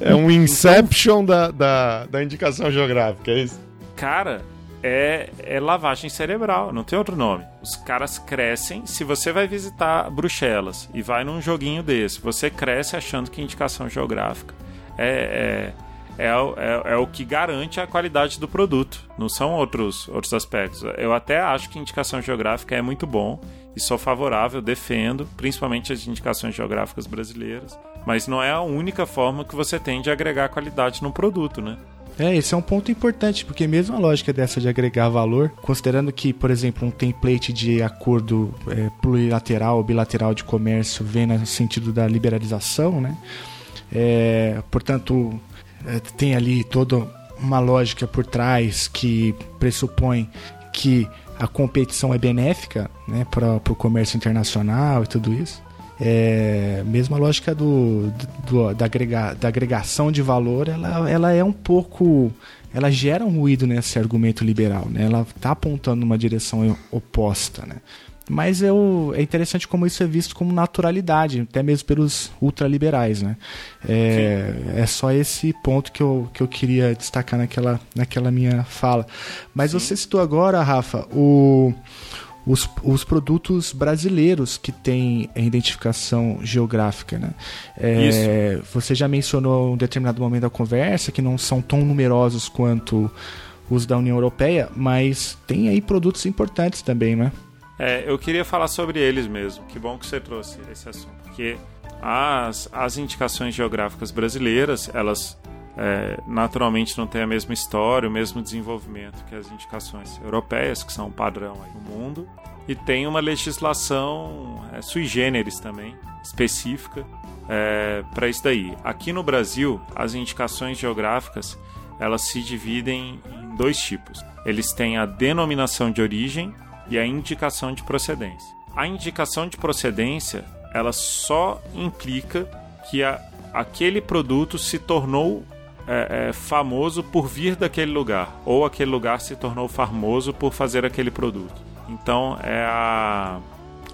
É um Inception da, da, da indicação geográfica, é isso? Cara, é, é lavagem cerebral, não tem outro nome. Os caras crescem. Se você vai visitar Bruxelas e vai num joguinho desse, você cresce achando que indicação geográfica é, é, é, o- é- é o que garante a qualidade do produto. Não são outros, outros aspectos. Eu até acho que indicação geográfica é muito bom e sou favorável, defendo, principalmente as indicações geográficas brasileiras. Mas não é a única forma que você tem de agregar qualidade no produto, né? É, esse é um ponto importante, porque mesmo a lógica dessa de agregar valor, considerando que, por exemplo, um template de acordo é, plurilateral ou bilateral de comércio vem no sentido da liberalização, né? É, portanto, é, tem ali toda uma lógica por trás que pressupõe que a competição é benéfica né, para o comércio internacional e tudo isso. É, mesmo a lógica do, do- da, agrega, da agregação de valor, ela, ela é um pouco. Ela gera um ruído nesse argumento liberal, né? Ela está apontando numa direção oposta, né? Mas eu, é interessante como isso é visto como naturalidade, até mesmo pelos ultraliberais, né? É, é só esse ponto que eu, que eu queria destacar naquela, naquela minha fala. Mas você citou agora, Rafa, o, os, os produtos brasileiros que têm a identificação geográfica, né? É, Você já mencionou em um determinado momento da conversa que não são tão numerosos quanto os da União Europeia, mas tem aí produtos importantes também, né? É, eu queria falar sobre eles mesmo. Que bom que você trouxe esse assunto. Porque as, as indicações geográficas brasileiras, elas é, naturalmente não têm a mesma história, o mesmo desenvolvimento que as indicações europeias, que são padrão aí no mundo. E tem uma legislação é, sui generis também, específica, para isso daí. Aqui no Brasil, as indicações geográficas, elas se dividem em dois tipos. Eles têm a denominação de origem e a indicação de procedência. A indicação de procedência, ela só implica que a, aquele produto se tornou é, é, famoso por vir daquele lugar, ou aquele lugar se tornou famoso por fazer aquele produto. Então é a,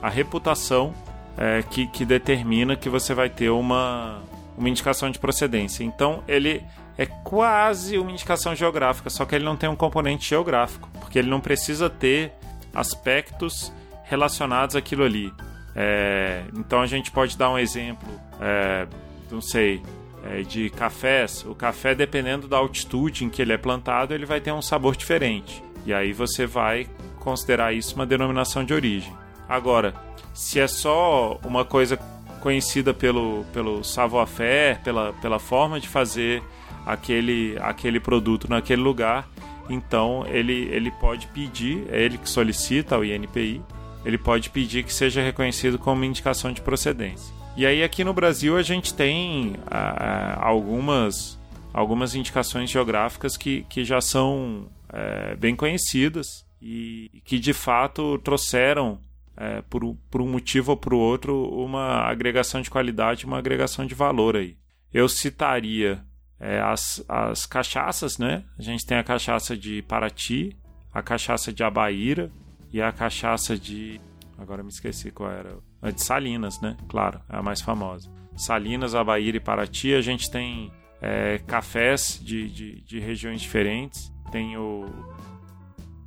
a reputação é, que, que determina que você vai ter uma, uma indicação de procedência. Então ele é quase uma indicação geográfica, só que ele não tem um componente geográfico, porque ele não precisa ter aspectos relacionados àquilo ali. É, então a gente pode dar um exemplo, é, não sei, é, de cafés. O café, dependendo da altitude em que ele é plantado, ele vai ter um sabor diferente. E aí você vai considerar isso uma denominação de origem. Agora, se é só uma coisa conhecida pelo, pelo savoir-faire, pela, pela forma de fazer aquele, aquele produto naquele lugar, então ele, ele pode pedir, é ele que solicita ao INPI, ele pode pedir que seja reconhecido como indicação de procedência. E aí aqui no Brasil a gente tem ah, algumas, algumas indicações geográficas que, que já são é, bem conhecidas e que de fato trouxeram é, por, por um motivo ou por outro, uma agregação de qualidade, uma agregação de valor aí. Eu citaria é, as, as cachaças, né? A gente tem a cachaça de Paraty, a cachaça de Abaíra e a cachaça de. Agora me esqueci qual era. A de Salinas, né? Claro, é a mais famosa. Salinas, Abaíra e Paraty. A gente tem é, cafés de, de, de regiões diferentes. Tem o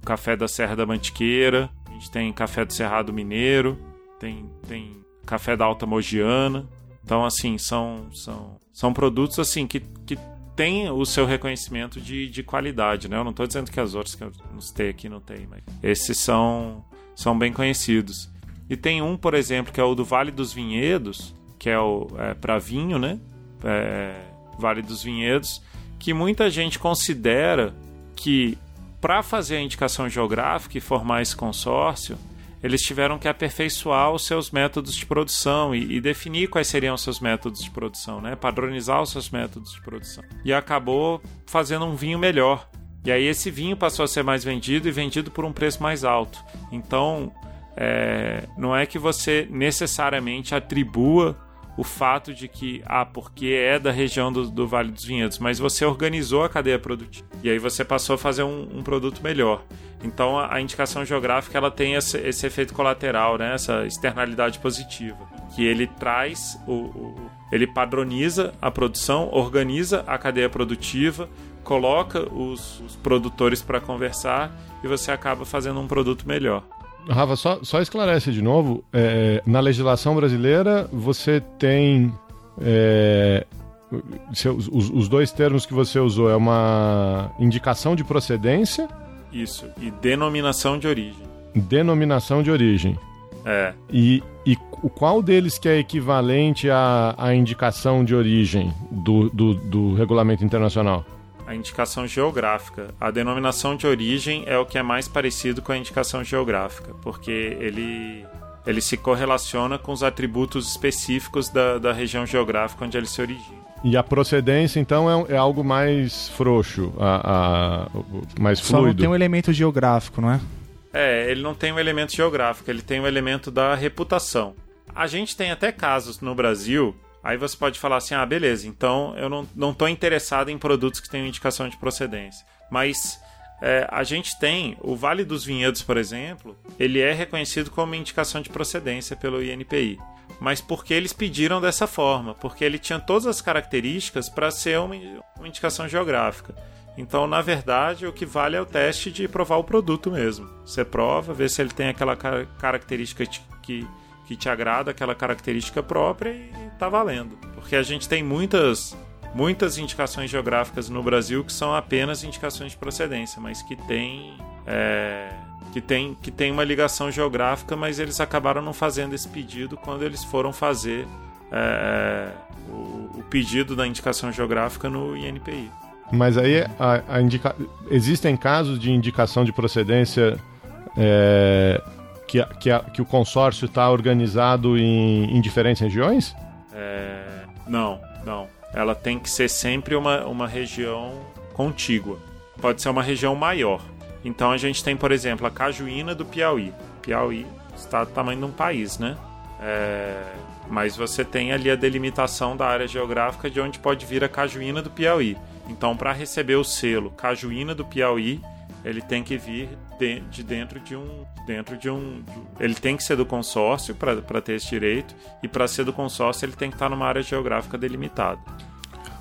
café da Serra da Mantiqueira, a gente tem café do Cerrado Mineiro, tem, tem café da Alta Mogiana. Então, assim, são, são, são produtos assim que, que têm o seu reconhecimento de, de qualidade, né? Eu não estou dizendo que as outras que eu não citei aqui não tem, mas esses são, são bem conhecidos. E tem um, por exemplo, que é o do Vale dos Vinhedos, que é o é, para vinho, né? É, vale dos Vinhedos, que muita gente considera que para fazer a indicação geográfica e formar esse consórcio, eles tiveram que aperfeiçoar os seus métodos de produção e, e, definir quais seriam os seus métodos de produção, né? padronizar os seus métodos de produção. E acabou fazendo um vinho melhor. E aí esse vinho passou a ser mais vendido e vendido por um preço mais alto. Então, é, não é que você necessariamente atribua o fato de que, ah, porque é da região do, do, Vale dos Vinhedos, mas você organizou a cadeia produtiva. E aí você passou a fazer um, um produto melhor. Então a, a, indicação geográfica ela tem esse, esse, efeito colateral, né? essa externalidade positiva. Que ele traz, o, o, ele padroniza a produção, organiza a cadeia produtiva, coloca os, os produtores para conversar e você acaba fazendo um produto melhor. Rafa, só, só esclarece de novo. É, na legislação brasileira, você tem. É, os, os, dois termos que você usou é uma indicação de procedência. Isso, e denominação de origem. Denominação de origem. É. E, e qual deles que é equivalente à, à indicação de origem do, do, do regulamento internacional? A indicação geográfica. A denominação de origem é o que é mais parecido com a indicação geográfica, porque ele, ele se correlaciona com os atributos específicos da, da região geográfica onde ele se origina. E a procedência, então, é, é algo mais frouxo, a, a, mais fluido. Só não tem um elemento geográfico, não é? É, ele não tem um elemento geográfico, ele tem um elemento da reputação. A gente tem até casos no Brasil Aí você pode falar assim: ah, beleza, então eu não, não tô interessado em produtos que tenham indicação de procedência. Mas é, a gente tem o Vale dos Vinhedos, por exemplo, ele é reconhecido como indicação de procedência pelo INPI. Mas porque eles pediram dessa forma? Porque ele tinha todas as características para ser uma, uma indicação geográfica. Então, na verdade, o que vale é o teste de provar o produto mesmo. Você prova, vê se ele tem aquela característica que que te agrada aquela característica própria e tá valendo. Porque a gente tem muitas muitas indicações geográficas no Brasil que são apenas indicações de procedência, mas que tem é, que tem que tem uma ligação geográfica, mas eles acabaram não fazendo esse pedido quando eles foram fazer é, o, o, pedido da indicação geográfica no INPI. Mas aí a, a indica... existem casos de indicação de procedência é, que, que, que o consórcio está organizado em, em, diferentes regiões? É, não, não. Ela tem que ser sempre uma, uma região contígua. Pode ser uma região maior. Então a gente tem, por exemplo, a Cajuína do Piauí. Piauí está do tamanho de um país, né? É, mas você tem ali a delimitação da área geográfica de onde pode vir a Cajuína do Piauí. Então, para receber o selo Cajuína do Piauí, ele tem que vir de, de dentro de um dentro de um ele tem que ser do consórcio para ter esse direito e para ser do consórcio ele tem que estar numa área geográfica delimitada.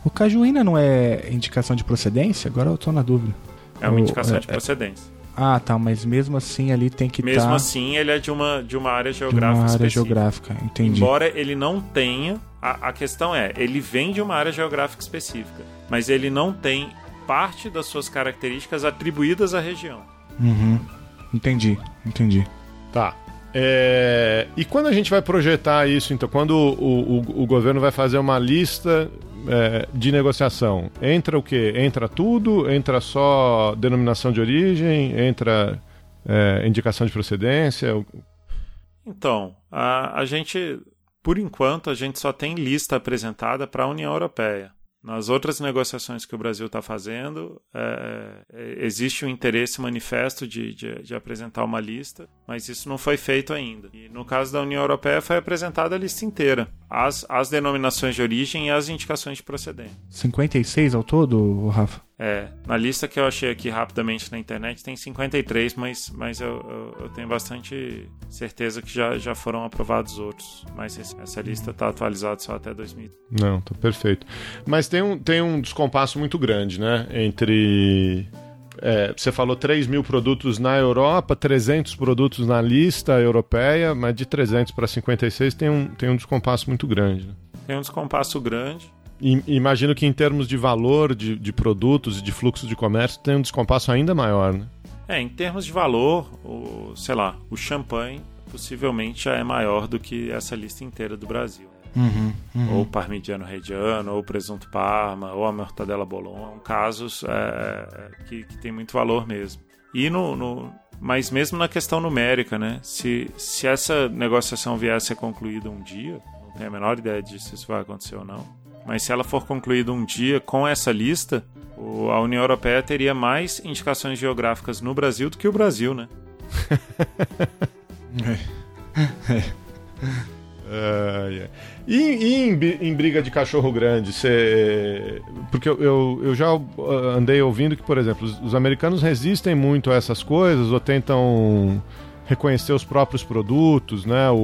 O Cajuína não é indicação de procedência? Agora eu estou na dúvida. É uma indicação de é, procedência. Ah, tá, mas mesmo assim ali tem que Mesmo tá... assim, ele é de uma, de uma área geográfica de uma área específica. geográfica, entendi. Embora ele não tenha, a, a questão é, ele vem de uma área geográfica específica, mas ele não tem parte das suas características atribuídas à região. Uhum. Entendi, entendi. Tá. É... E quando a gente vai projetar isso, então, quando o, o, o governo vai fazer uma lista é, de negociação, entra o quê? Entra tudo? Entra só denominação de origem? Entra é, indicação de procedência? Então, a, a gente, por enquanto, a gente só tem lista apresentada para a União Europeia. Nas outras negociações que o Brasil está fazendo, é, é, existe um interesse manifesto de, de, de, apresentar uma lista, mas isso não foi feito ainda. E no caso da União Europeia, foi apresentada a lista inteira: as, as denominações de origem e as indicações de procedência. 56 ao todo, Rafa? É, na lista que eu achei aqui rapidamente na internet tem 53, mas, mas eu, eu, eu tenho bastante certeza que já, já foram aprovados outros. Mas essa lista está atualizada só até 2000. Não, tá perfeito. Mas tem um, tem um descompasso muito grande, né? Entre. É, você falou 3 mil produtos na Europa, 300 produtos na lista europeia, mas de 300 para 56 tem um, tem um descompasso muito grande. Né? Tem um descompasso grande. Imagino que em termos de valor de, de produtos e de fluxo de comércio tem um descompasso ainda maior, né? É, em termos de valor, o, sei lá, o champanhe possivelmente já é maior do que essa lista inteira do Brasil. Ou parmigiano reggiano, ou presunto parma, ou a mortadela bolon. São casos é, que, que tem muito valor mesmo. E no, no- mas mesmo na questão numérica, né? Se, se essa negociação vier a ser concluída um dia, não tenho a menor ideia de se isso vai acontecer ou não, mas se ela for concluída um dia com essa lista, a União Europeia teria mais indicações geográficas no Brasil do que o Brasil, né? *laughs* *laughs* Ai, ai. E, e em, em briga de cachorro grande. Porque eu, eu, eu já ah, andei ouvindo que, por exemplo, os, os americanos resistem muito a essas coisas ou tentam reconhecer os próprios produtos, né? O,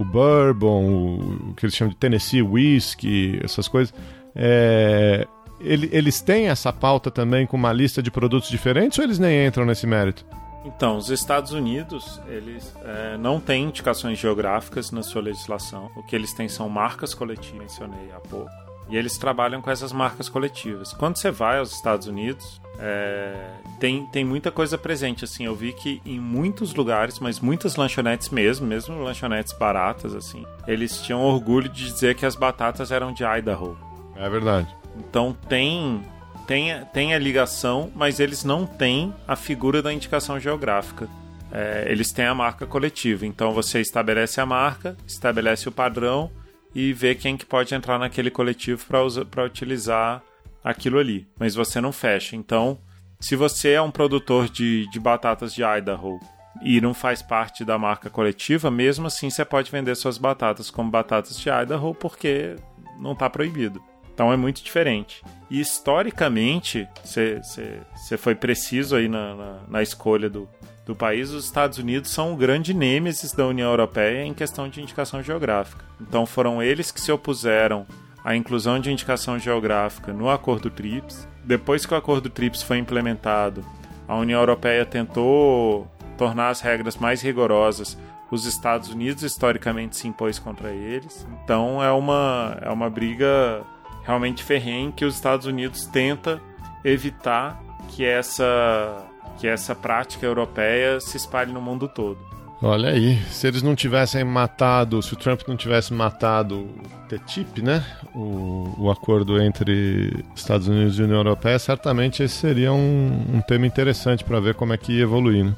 o bourbon, o, o que eles chamam de Tennessee Whiskey, essas coisas. É, ele- eles têm essa pauta também com uma lista de produtos diferentes ou eles nem entram nesse mérito? Então, os Estados Unidos, eles é, não têm indicações geográficas na sua legislação. O que eles têm são marcas coletivas, mencionei há pouco. E eles trabalham com essas marcas coletivas. Quando você vai aos Estados Unidos, é, tem, tem muita coisa presente. Assim, eu vi que em muitos lugares, mas muitas lanchonetes mesmo, mesmo lanchonetes baratas, assim, eles tinham orgulho de dizer que as batatas eram de Idaho. É verdade. Então tem, tem, tem a ligação, mas eles não têm a figura da indicação geográfica. É, eles têm a marca coletiva. Então você estabelece a marca, estabelece o padrão e vê quem que pode entrar naquele coletivo para utilizar aquilo ali. Mas você não fecha. Então, se você é um produtor de, de batatas de Idaho e não faz parte da marca coletiva, mesmo assim você pode vender suas batatas como batatas de Idaho porque não está proibido. Então é muito diferente. E historicamente, você foi preciso aí na, na, na escolha do, do país, os Estados Unidos são o grande nêmesis da União Europeia em questão de indicação geográfica. Então foram eles que se opuseram à inclusão de indicação geográfica no Acordo TRIPS. Depois que o Acordo TRIPS foi implementado, a União Europeia tentou tornar as regras mais rigorosas. Os Estados Unidos historicamente se impôs contra eles. Então é uma, é uma briga realmente ferrenha que os Estados Unidos tenta evitar que essa que essa prática europeia se espalhe no mundo todo. Olha aí, se eles não tivessem matado, se o Trump não tivesse matado o TTIP, né? O, o acordo entre Estados Unidos e União Europeia, certamente esse seria um, um tema interessante para ver como é que ia evoluir, né?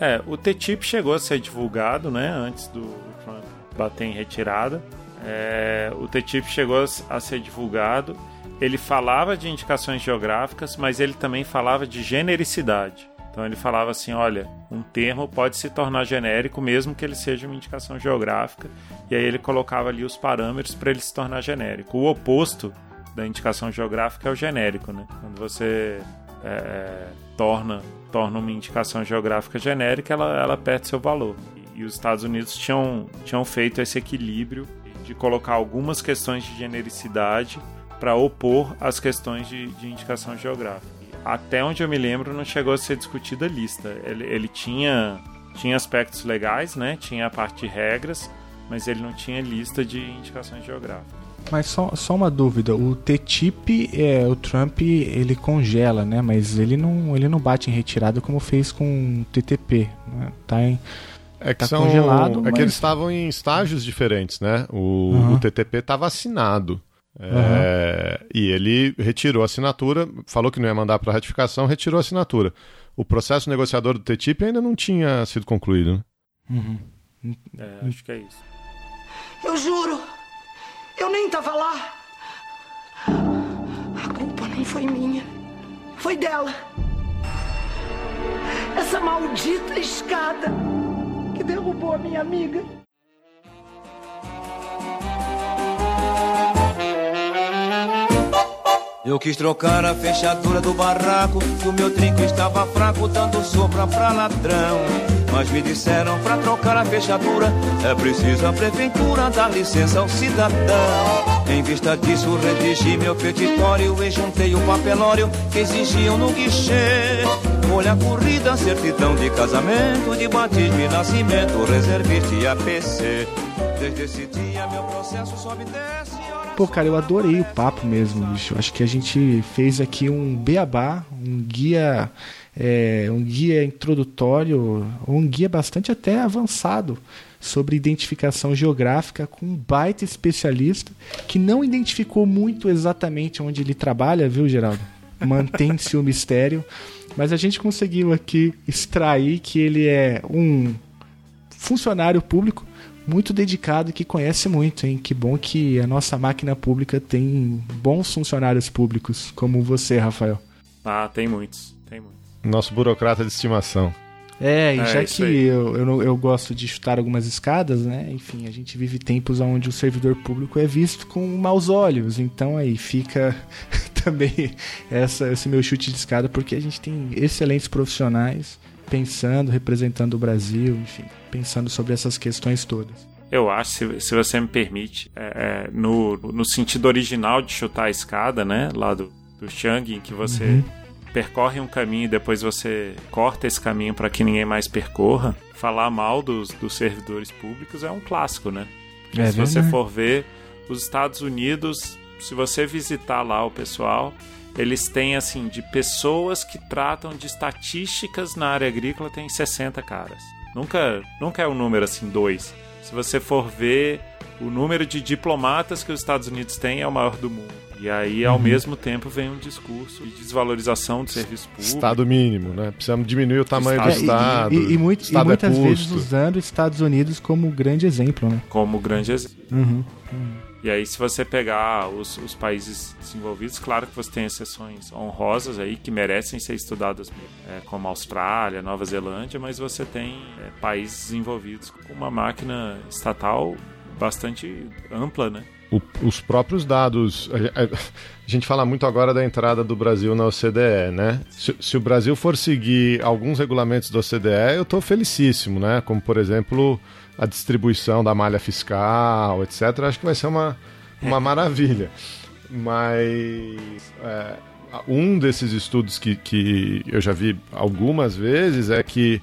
É, o TTIP chegou a ser divulgado, né, antes do Trump bater em retirada. É, o TTIP chegou a ser divulgado. Ele falava de indicações geográficas, mas ele também falava de genericidade. Então ele falava assim, olha, um termo pode se tornar genérico mesmo que ele seja uma indicação geográfica. E aí ele colocava ali os parâmetros para ele se tornar genérico. O oposto da indicação geográfica é o genérico, né? Quando você é, torna, torna uma indicação geográfica genérica, ela, ela perde seu valor. E, e os Estados Unidos tinham, tinham feito esse equilíbrio de colocar algumas questões de genericidade para opor as questões de, de indicação geográfica. Até onde eu me lembro, não chegou a ser discutida a lista. Ele, ele tinha, tinha aspectos legais, né? tinha a parte de regras, mas ele não tinha lista de indicações geográficas. Mas só, só uma dúvida, o TTIP, é, o Trump, ele congela, né? Mas ele não, ele não bate em retirada como fez com o TTP, né? Tá em... É que, Tá são, congelado, é que mas- eles estavam em estágios diferentes, né? O, Aham. o TTP estava assinado. É, E ele retirou a assinatura, falou que não ia mandar para ratificação, retirou a assinatura. O processo negociador do TTIP ainda não tinha sido concluído. né? É, acho que é isso. Eu juro, eu nem tava lá. A culpa nem foi minha, foi dela. Essa maldita escada que derrubou a minha amiga. Eu quis trocar a fechadura do barraco, que o meu trinco estava fraco, dando sombra pra ladrão. Mas me disseram pra trocar a fechadura, é preciso a prefeitura dar licença ao cidadão. Em vista disso, redigi meu petitório e juntei o papelório que exigiam no guichê. Folha corrida, certidão de casamento, de batismo e nascimento, reservista e APC. Desde esse dia, meu processo sobe e desce, Pô, cara, eu adorei o papo mesmo, bicho. Acho que a gente fez aqui um beabá, um guia, é, um guia introdutório, um guia bastante até avançado sobre identificação geográfica com um baita especialista que não identificou muito exatamente onde ele trabalha, viu, Geraldo? Mantém-se o mistério, mas a gente conseguiu aqui extrair que ele é um funcionário público muito dedicado e que conhece muito, hein? Que bom que a nossa máquina pública tem bons funcionários públicos, como você, Rafael. Ah, tem muitos, tem muitos. Nosso burocrata de estimação. É, e É, já que eu, eu, eu gosto de chutar algumas escadas, né? Enfim, a gente vive tempos onde o servidor público é visto com maus olhos. Então aí fica *laughs* também essa, esse meu chute de escada, porque a gente tem excelentes profissionais pensando, representando o Brasil, enfim, pensando sobre essas questões todas. Eu acho, se, se você me permite, é, é, no, no sentido original de chutar a escada, né? Lá do, do Shang, em que você Uhum. percorre um caminho e depois você corta esse caminho para que ninguém mais percorra, falar mal dos, dos servidores públicos é um clássico, né? Porque É se você for ver, os Estados Unidos, se você visitar lá o pessoal, eles têm assim, de pessoas que tratam de estatísticas na área agrícola, tem 60 caras. Nunca, nunca é um número assim, dois. Se você for ver, o número de diplomatas que os Estados Unidos têm é o maior do mundo. E aí, ao mesmo tempo, vem um discurso de desvalorização do serviço público. Estado mínimo, né? Precisamos diminuir o tamanho do Estado. Estado. É, e, e- e muito- e Estado é muitas vezes custo. usando Estados Unidos como grande exemplo, né? como grande exemplo. Uhum. E aí, se você pegar os, os países desenvolvidos, claro que você tem exceções honrosas aí que merecem ser estudadas, é, como Austrália, Nova Zelândia, mas você tem é, países desenvolvidos com uma máquina estatal bastante ampla, né? O- os próprios dados. A, a- a gente fala muito agora da entrada do Brasil na OCDE, né? Se, se o Brasil for seguir alguns regulamentos da OCDE, eu estou felicíssimo, né? Como, por exemplo, a distribuição da malha fiscal, etc. Acho que vai ser uma, uma maravilha. Mas é, um desses estudos que, que eu já vi algumas vezes é que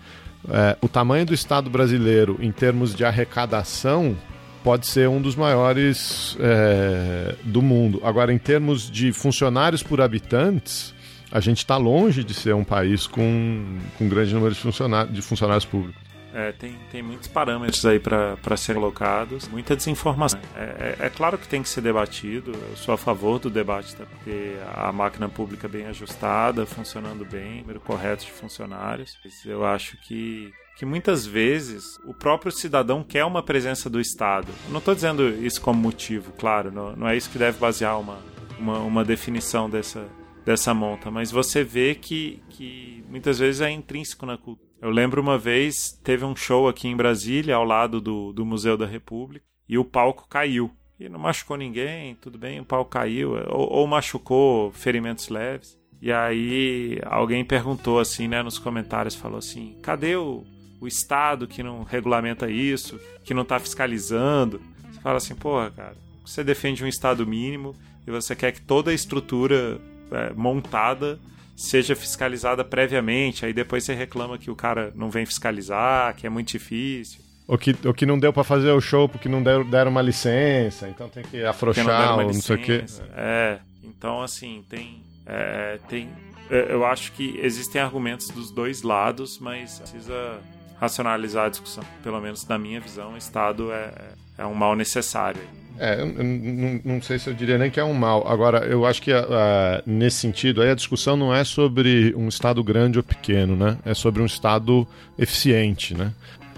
é, o tamanho do Estado brasileiro em termos de arrecadação pode ser um dos maiores é, do mundo. Agora, em termos de funcionários por habitantes, a gente está longe de ser um país com, com grande número de, funcionários, de funcionários públicos. É, tem, tem muitos parâmetros aí para serem colocados, muita desinformação. É, é, é claro que tem que ser debatido, eu sou a favor do debate, tá? porque a máquina pública bem ajustada, funcionando bem, número correto de funcionários. Eu acho que, que muitas vezes o próprio cidadão quer uma presença do Estado. Eu não estou dizendo isso como motivo, claro, não, não é isso que deve basear uma, uma, uma definição dessa, dessa monta, mas você vê que, que muitas vezes é intrínseco na cultura. Eu lembro uma vez, teve um show aqui em Brasília, ao lado do, do Museu da República, e o palco caiu. E não machucou ninguém, tudo bem, o palco caiu, ou, ou machucou ferimentos leves. E aí alguém perguntou assim, né, nos comentários, falou assim, cadê o, o Estado que não regulamenta isso, que não tá fiscalizando? Você fala assim, porra, cara, você defende um Estado mínimo e você quer que toda a estrutura é, montada seja fiscalizada previamente, aí depois você reclama que o cara não vem fiscalizar, que é muito difícil. O que, o que não deu para fazer o show porque não deram, deram uma licença, então tem que não afrouxar uma ou não sei o quê. licença. É, então assim, tem. é, tem é, eu acho que existem argumentos dos dois lados, mas precisa racionalizar a discussão. Pelo menos na minha visão, o Estado é, é um mal necessário. É, não, não sei se eu diria nem que é um mal. Agora, eu acho que ah, nesse sentido, aí a discussão não é sobre um Estado grande ou pequeno, né? É sobre um Estado eficiente, né?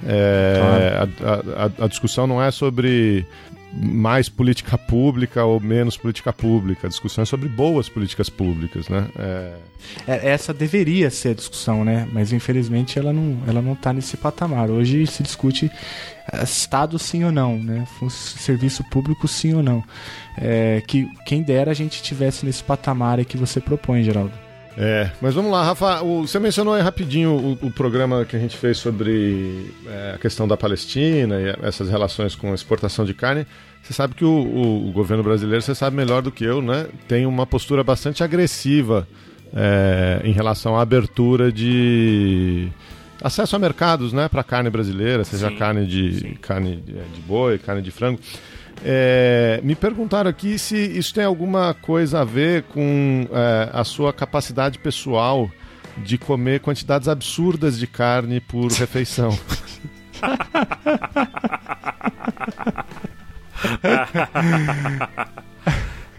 É, a, a- a discussão não é sobre mais política pública ou menos política pública. A discussão é sobre boas políticas públicas, né? É, É, Essa deveria ser a discussão, né? Mas infelizmente ela não, ela não tá nesse patamar. Hoje se discute eh, Estado sim ou não, né? Serviço público sim ou não. É, que quem dera a gente tivesse nesse patamar que você propõe, Geraldo. É, mas vamos lá, Rafa. o- você mencionou aí rapidinho o, o programa que a gente fez sobre é, a questão da Palestina e essas relações com a exportação de carne. Você sabe que o, o- governo brasileiro, você sabe melhor do que eu, né? Tem uma postura bastante agressiva é, em relação à abertura de acesso a mercados, né, para carne brasileira, seja Sim, carne de sim. carne de, de boi, carne de frango. É, me perguntaram aqui se isso tem alguma coisa a ver com é, a sua capacidade pessoal de comer quantidades absurdas de carne por refeição. *laughs*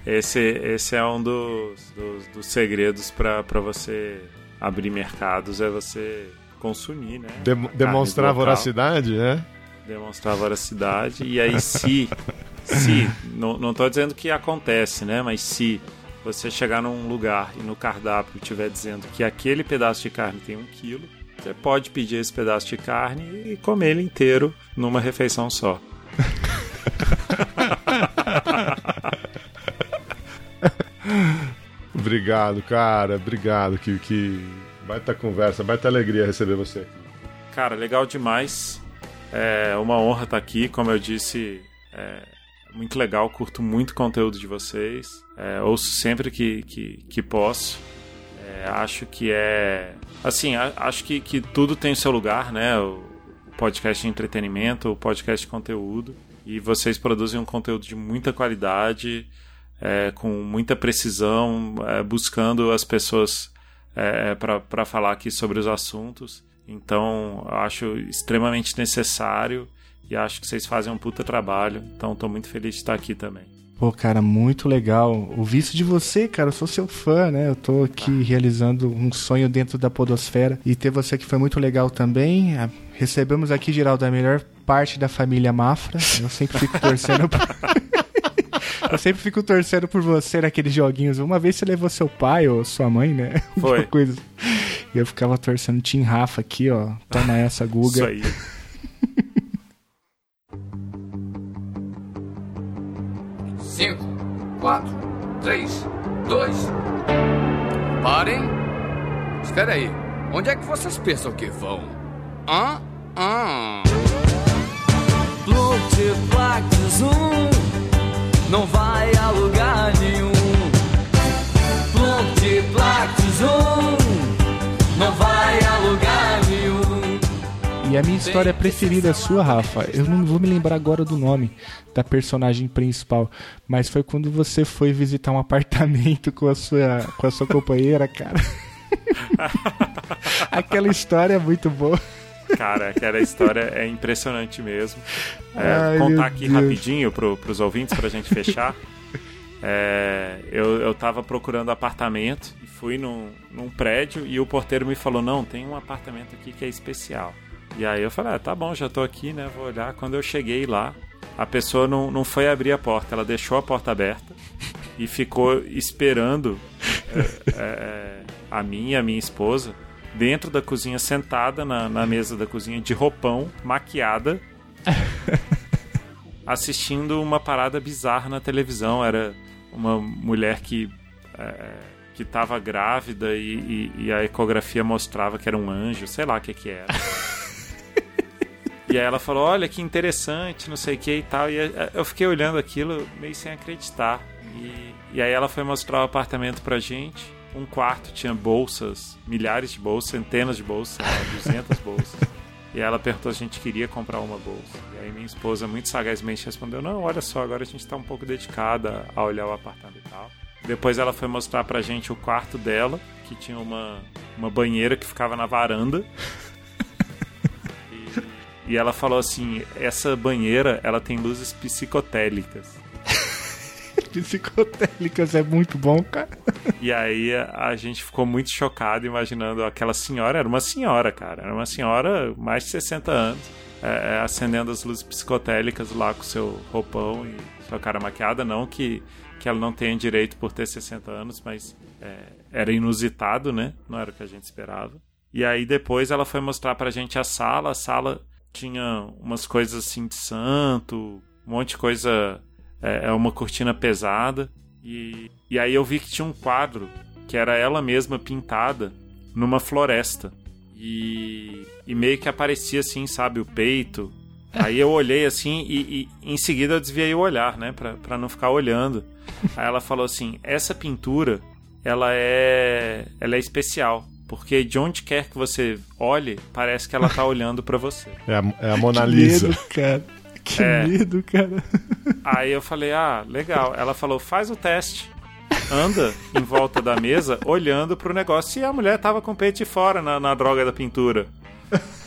Esse, esse é um dos, dos, dos segredos para você abrir mercados, é você consumir, né? Dem- demonstrar voracidade, né? Demonstrar veracidade. E aí, se, se, não, tô dizendo que acontece, né? Mas se você chegar num lugar e no cardápio estiver dizendo que aquele pedaço de carne tem um quilo, você pode pedir esse pedaço de carne e comer ele inteiro numa refeição só. *laughs* Obrigado, cara. Obrigado. Que, que baita conversa, baita alegria receber você aqui. Cara, legal demais. É uma honra estar aqui. Como eu disse, é muito legal. Curto muito o conteúdo de vocês. É, ouço sempre que, que, que posso. É, acho que é. Assim, a- acho que, que tudo tem o seu lugar, né? O o podcast de entretenimento, o podcast de conteúdo. E vocês produzem um conteúdo de muita qualidade, é, com muita precisão, é, buscando as pessoas é, para falar aqui sobre os assuntos. Então, eu acho extremamente necessário e acho que vocês fazem um puta trabalho. Então, estou muito feliz de estar aqui também. Pô, cara, muito legal. Ouvir isso de você, cara. Eu sou seu fã, né? Eu tô aqui realizando um sonho dentro da Podosfera. E ter você aqui foi muito legal também. Ah, Recebemos aqui, Geraldo, a melhor parte da família Mafra. Eu sempre fico *laughs* torcendo por... *laughs* Eu sempre fico torcendo por você naqueles joguinhos. Uma vez você levou seu pai ou sua mãe, né? Foi. Uma coisa. E eu ficava torcendo Tim Rafa aqui, ó. Toma essa, *laughs* Guga. Isso aí. Cinco, quatro, três, dois. Parem. Espera aí. Onde é que vocês pensam que vão? Hã? Hã? Plutiplactizum não vai a lugar nenhum. Plutiplactizum não E a minha história preferida sua, Rafa, eu não vou me lembrar agora do nome da personagem principal, mas foi quando você foi visitar um apartamento com a sua, com a sua companheira, cara. *laughs* Aquela história é muito boa. Cara, aquela história é impressionante mesmo. É, Ai, contar aqui Deus. rapidinho pro, pros ouvintes pra gente fechar. É, eu, eu tava procurando apartamento e fui num, num prédio e o porteiro me falou: Não, tem um apartamento aqui que é especial. E aí eu falei: ah, Tá bom, já tô aqui, né? Vou olhar. Quando eu cheguei lá, a pessoa não, não foi abrir a porta, ela deixou a porta aberta e ficou esperando é, é, a mim e a minha esposa dentro da cozinha, sentada na, na mesa da cozinha, de roupão, maquiada, *laughs* assistindo uma parada bizarra na televisão. Era uma mulher que é, que estava grávida e, e- e a ecografia mostrava que era um anjo, sei lá o que que era. *laughs* E aí ela falou, olha que interessante, não sei o que e tal. E eh, eu fiquei olhando aquilo meio sem acreditar. E, e aí ela foi mostrar o apartamento pra gente. Um quarto tinha bolsas, milhares de bolsas, centenas de bolsas, sei lá, 200 bolsas. E ela perguntou se a gente queria comprar uma bolsa. E aí minha esposa muito sagazmente respondeu, não, olha só, agora a gente tá um pouco dedicada a olhar o apartamento e tal. Depois ela foi mostrar pra gente o quarto dela, que tinha uma, uma banheira que ficava na varanda. E ela falou assim: essa banheira ela tem luzes psicotélicas. *laughs* Psicotélicas é muito bom, cara. E aí a, gente ficou muito chocado imaginando aquela senhora, era uma senhora, cara, era uma senhora mais de 60 anos, é, é, acendendo as luzes psicotélicas lá com seu roupão e sua cara maquiada. Não que, que ela não tenha direito por ter 60 anos, mas é, era inusitado, né? Não era o que a gente esperava. E aí depois ela foi mostrar pra gente a sala, a sala tinha umas coisas assim de santo, um monte de coisa, é, é uma cortina pesada. E, e aí eu vi que tinha um quadro que era ela mesma pintada numa floresta. E, e meio que aparecia assim, sabe, o peito. *laughs* Aí eu olhei assim e, e em seguida eu desviei o olhar, né, pra, pra não ficar olhando. *laughs* Aí ela falou assim: essa pintura, ela é, ela é especial. Porque de onde quer que você olhe, parece que ela tá *laughs* olhando pra você. É a, é a Mona Que Lisa. medo, cara. Que É. medo, cara. Aí eu falei, ah, legal. Ela falou, faz o teste. Anda em volta da mesa, olhando pro negócio. E a mulher tava com o peito de fora na, na droga da pintura.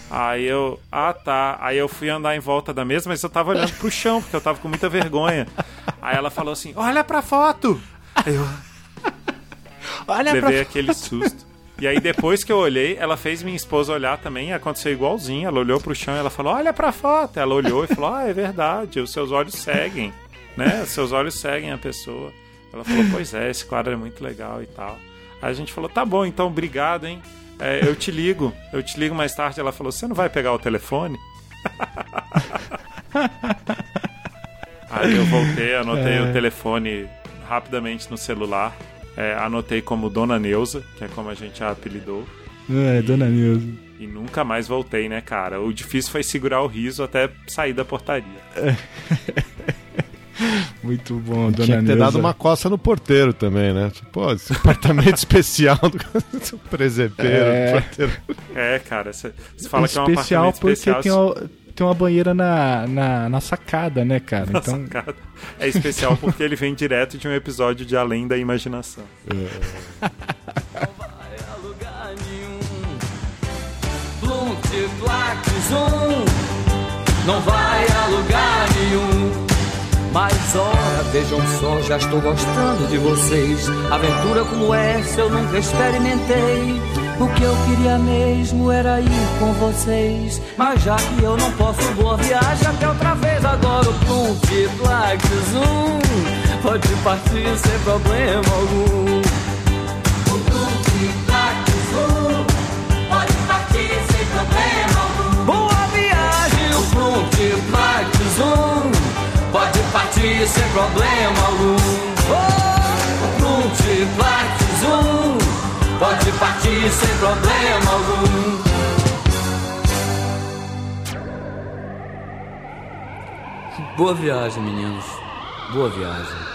Aí eu, ah tá. Aí eu fui andar em volta da mesa, mas eu tava olhando pro chão, porque eu tava com muita vergonha. Aí ela falou assim: olha pra foto! Aí eu Olha levei pra... aquele susto. E aí depois que eu olhei, ela fez minha esposa olhar também, aconteceu igualzinho. Ela olhou pro chão e ela falou: "Olha pra foto". Ela olhou e falou: "Ah, é verdade, os seus olhos seguem, né? Os seus olhos seguem a pessoa". Ela falou: "Pois é, esse quadro é muito legal e tal". Aí a gente falou: "Tá bom, então obrigado, hein? É, eu te ligo, eu te ligo mais tarde". Ela falou: "Você não vai pegar o telefone?" *laughs* Aí eu voltei, anotei o telefone rapidamente no celular. É, anotei como Dona Neuza, que é como a gente a apelidou. É, dona Neuza. E nunca mais voltei, né, cara? O difícil foi segurar o riso até sair da portaria. *laughs* Muito bom, dona Tinha que ter Neuza. dado uma coça no porteiro também, né? Tipo, Pô, esse apartamento *laughs* especial do *laughs* presepeiro. É. porteiro. É, cara, você fala que é um especial apartamento porque especial. tem, uma, tem uma banheira na, na, na sacada, né, cara? na Então, sacada. É especial porque ele vem direto de um episódio de Além da Imaginação. a lugar nenhum. Multiplac Zoom não vai a lugar nenhum. Mas ora, vejam só, já estou gostando de vocês. Aventura como essa eu nunca experimentei. O que eu queria mesmo era ir com vocês. Mas já que eu não posso, boa viagem até outra vez. Agora o Multiplac Zoom pode partir sem problema algum. Pode partir sem problema algum. Boa viagem, o Multiplac Zoom Pode partir sem problema algum Pode partir sem problema algum Boa viagem, meninos. Boa viagem.